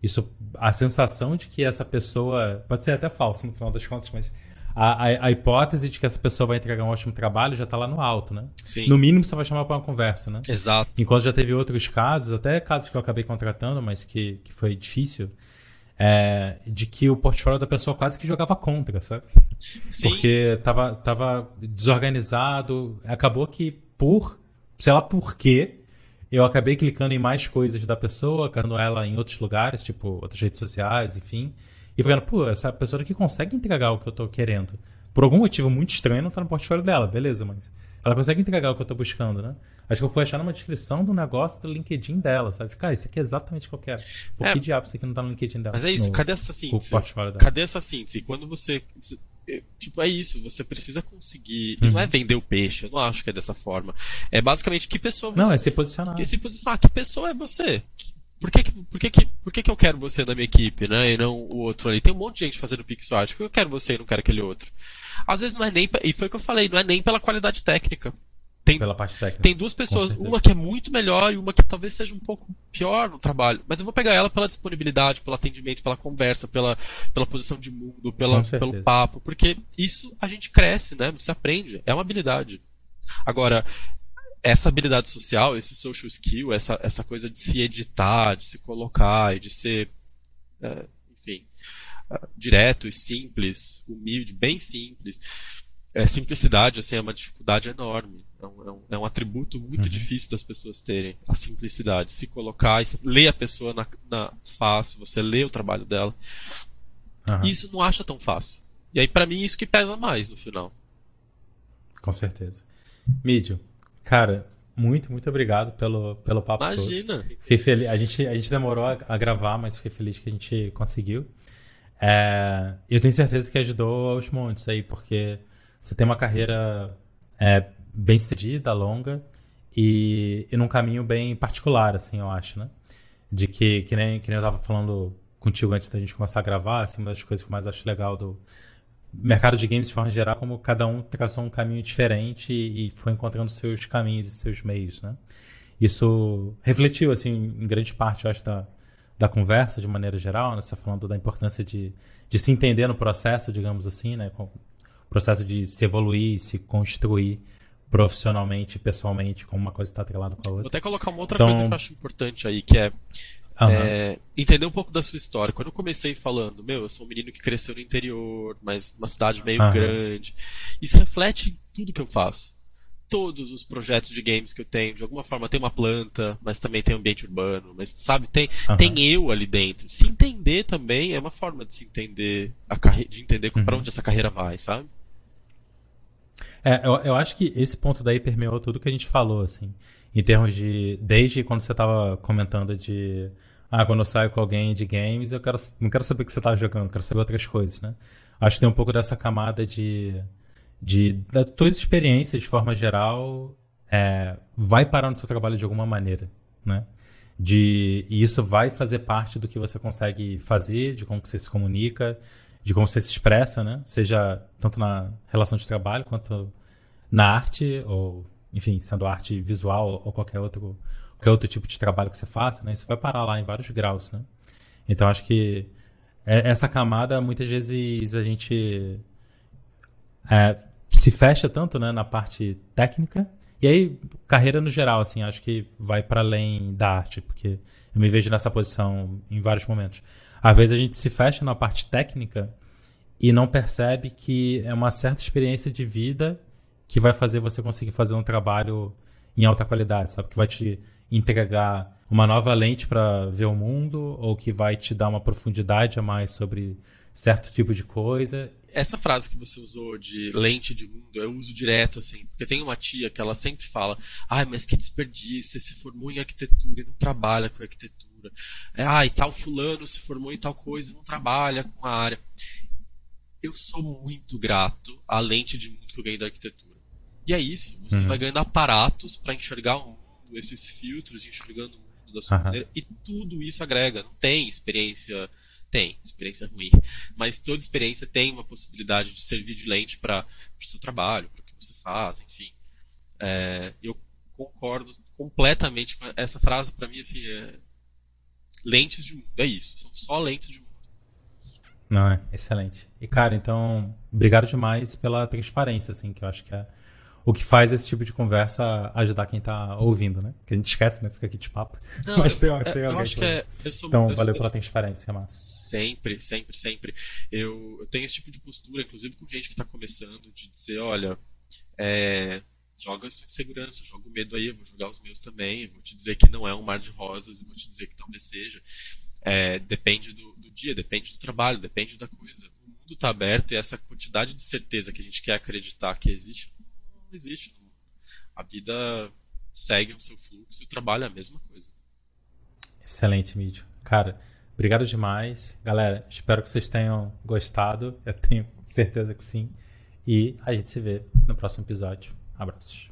isso, a sensação de que essa pessoa pode ser até falsa no final das contas, mas a, a, a, hipótese de que essa pessoa vai entregar um ótimo trabalho já está lá no alto, né? Sim. No mínimo você vai chamar para uma conversa, né? Exato. Enquanto já teve outros casos, até casos que eu acabei contratando, mas que, que foi difícil, é, de que o portfólio da pessoa quase que jogava contra, sabe? Sim. Porque tava, tava desorganizado. Acabou que por, sei lá por quê, eu acabei clicando em mais coisas da pessoa, clicando ela em outros lugares, tipo outras redes sociais, enfim. E vendo, pô, essa pessoa aqui consegue entregar o que eu tô querendo. Por algum motivo muito estranho não tá no portfólio dela, beleza, mas ela consegue entregar o que eu tô buscando, né? Acho que eu fui achar numa descrição do negócio do LinkedIn dela, sabe? Cara, isso aqui é exatamente o que eu quero. Por é, que diabo isso aqui não tá no LinkedIn dela? Mas é isso, no, cadê essa síntese? Cadê essa síntese? Quando você. É, tipo, é isso, você precisa conseguir. Uhum. Não é vender o peixe, eu não acho que é dessa forma. É basicamente que pessoa você. Não, é se posicionar. É se posicionar. Que pessoa é você? Por que, por, que, por que, que eu quero você na minha equipe, né? E não o outro ali? Tem um monte de gente fazendo PixArt. Por que eu quero você e não quero aquele outro? Às vezes não é nem. E foi o que eu falei, não é nem pela qualidade técnica. Tem, pela parte técnica. Tem duas pessoas, uma que é muito melhor e uma que talvez seja um pouco pior no trabalho. Mas eu vou pegar ela pela disponibilidade, pelo atendimento, pela conversa, pela, pela posição de mundo, pela, pelo papo. Porque isso a gente cresce, né? Você aprende. É uma habilidade. Agora, essa habilidade social, esse social skill, essa, essa coisa de se editar, de se colocar e de ser, é, enfim, uh, direto e simples, humilde, bem simples. É, simplicidade, assim, é uma dificuldade enorme. É um, é um, é um atributo muito uhum. difícil das pessoas terem, a simplicidade. Se colocar e ler a pessoa na, na face, você lê o trabalho dela. Uhum. Isso não acha tão fácil. E aí, para mim, isso que pesa mais no final. Com certeza. Mídio, cara, muito, muito obrigado pelo, pelo papo Imagina. Todo. Fiquei feliz. A gente, a gente demorou a, a gravar, mas fiquei feliz que a gente conseguiu. É, eu tenho certeza que ajudou aos montes aí, porque você tem uma carreira é, bem cedida, longa e, e num caminho bem particular, assim, eu acho, né? De que, que nem, que nem eu tava falando contigo antes da gente começar a gravar, assim, uma das coisas que eu mais acho legal do mercado de games de forma geral, como cada um traçou um caminho diferente e, foi encontrando seus caminhos e seus meios, né? Isso refletiu, assim, em grande parte, eu acho, da, da conversa, de maneira geral, né? Você tá falando da importância de, de se entender no processo, digamos assim, né? Com, o processo de se evoluir, se construir profissionalmente, pessoalmente, como uma coisa está atrelada com a outra. Vou até colocar uma outra então... coisa que eu acho importante aí, que é, uhum. é, entender um pouco da sua história. Quando eu comecei falando, meu, eu sou um menino que cresceu no interior, mas uma cidade meio uhum. grande, isso reflete em tudo que eu faço. Todos os projetos de games que eu tenho, de alguma forma tem uma planta, mas também tem um ambiente urbano, mas sabe, tem, uhum. tem eu ali dentro. Se entender também é uma forma de se entender, a carre... de entender para uhum. onde essa carreira vai, sabe? É, eu, eu acho que esse ponto daí permeou tudo que a gente falou, assim. Em termos de. Desde quando você estava comentando de. Ah, quando eu saio com alguém de games, eu quero, não quero saber o que você tá jogando, quero saber outras coisas, né? Acho que tem um pouco dessa camada de. de das tuas experiências, de forma geral, é, vai parar no teu trabalho de alguma maneira, né? De, e isso vai fazer parte do que você consegue fazer, de como você se comunica, de como você se expressa, né? Seja tanto na relação de trabalho quanto na arte, ou, enfim, sendo arte visual ou qualquer outro, qualquer outro tipo de trabalho que você faça, né? Isso vai parar lá em vários graus, né? Então, acho que é, essa camada, muitas vezes, a gente é, se fecha tanto né, na parte técnica, e aí, carreira no geral, assim, acho que vai para além da arte, porque eu me vejo nessa posição em vários momentos. Às vezes a gente se fecha na parte técnica e não percebe que é uma certa experiência de vida que vai fazer você conseguir fazer um trabalho em alta qualidade, sabe? Que vai te entregar uma nova lente para ver o mundo ou que vai te dar uma profundidade a mais sobre certo tipo de coisa. Essa frase que você usou de lente de mundo, eu uso direto, assim, porque tem uma tia que ela sempre fala, ai, mas que desperdício, você se formou em arquitetura e não trabalha com arquitetura. É, ai, tal fulano se formou em tal coisa e não trabalha com a área. Eu sou muito grato à lente de mundo que eu ganhei da arquitetura. E é isso, você uhum. vai ganhando aparatos para enxergar o mundo, esses filtros enxergando o mundo da sua uhum. maneira, e tudo isso agrega. Não tem experiência tem, experiência ruim. Mas toda experiência tem uma possibilidade de servir de lente para o seu trabalho, para o que você faz, enfim. É, eu concordo completamente com essa frase, para mim, assim, é, lentes de mundo. É isso, são só lentes de mundo. Não, é excelente. E, cara, então, obrigado demais pela transparência, assim, que eu acho que é o que faz esse tipo de conversa ajudar quem tá ouvindo, né? Que a gente esquece, né? Fica aqui de papo. Não, Mas tem, tem eu acho que é, eu sou, Então, eu valeu sou, pela transparência, mas Sempre, sempre, sempre. Eu, eu, tenho esse tipo de postura, inclusive com gente que tá começando, de dizer, olha, é, joga a sua insegurança, joga o medo aí, eu vou jogar os meus também, vou te dizer que não é um mar de rosas, e vou te dizer que talvez seja. É, depende do, do dia, depende do trabalho, depende da coisa. O mundo está aberto e essa quantidade de certeza que a gente quer acreditar que existe existe. A vida segue o seu fluxo e o trabalho é a mesma coisa. Excelente, Mídio. Cara, obrigado demais. Galera, espero que vocês tenham gostado. Eu tenho certeza que sim. E a gente se vê no próximo episódio. Abraços.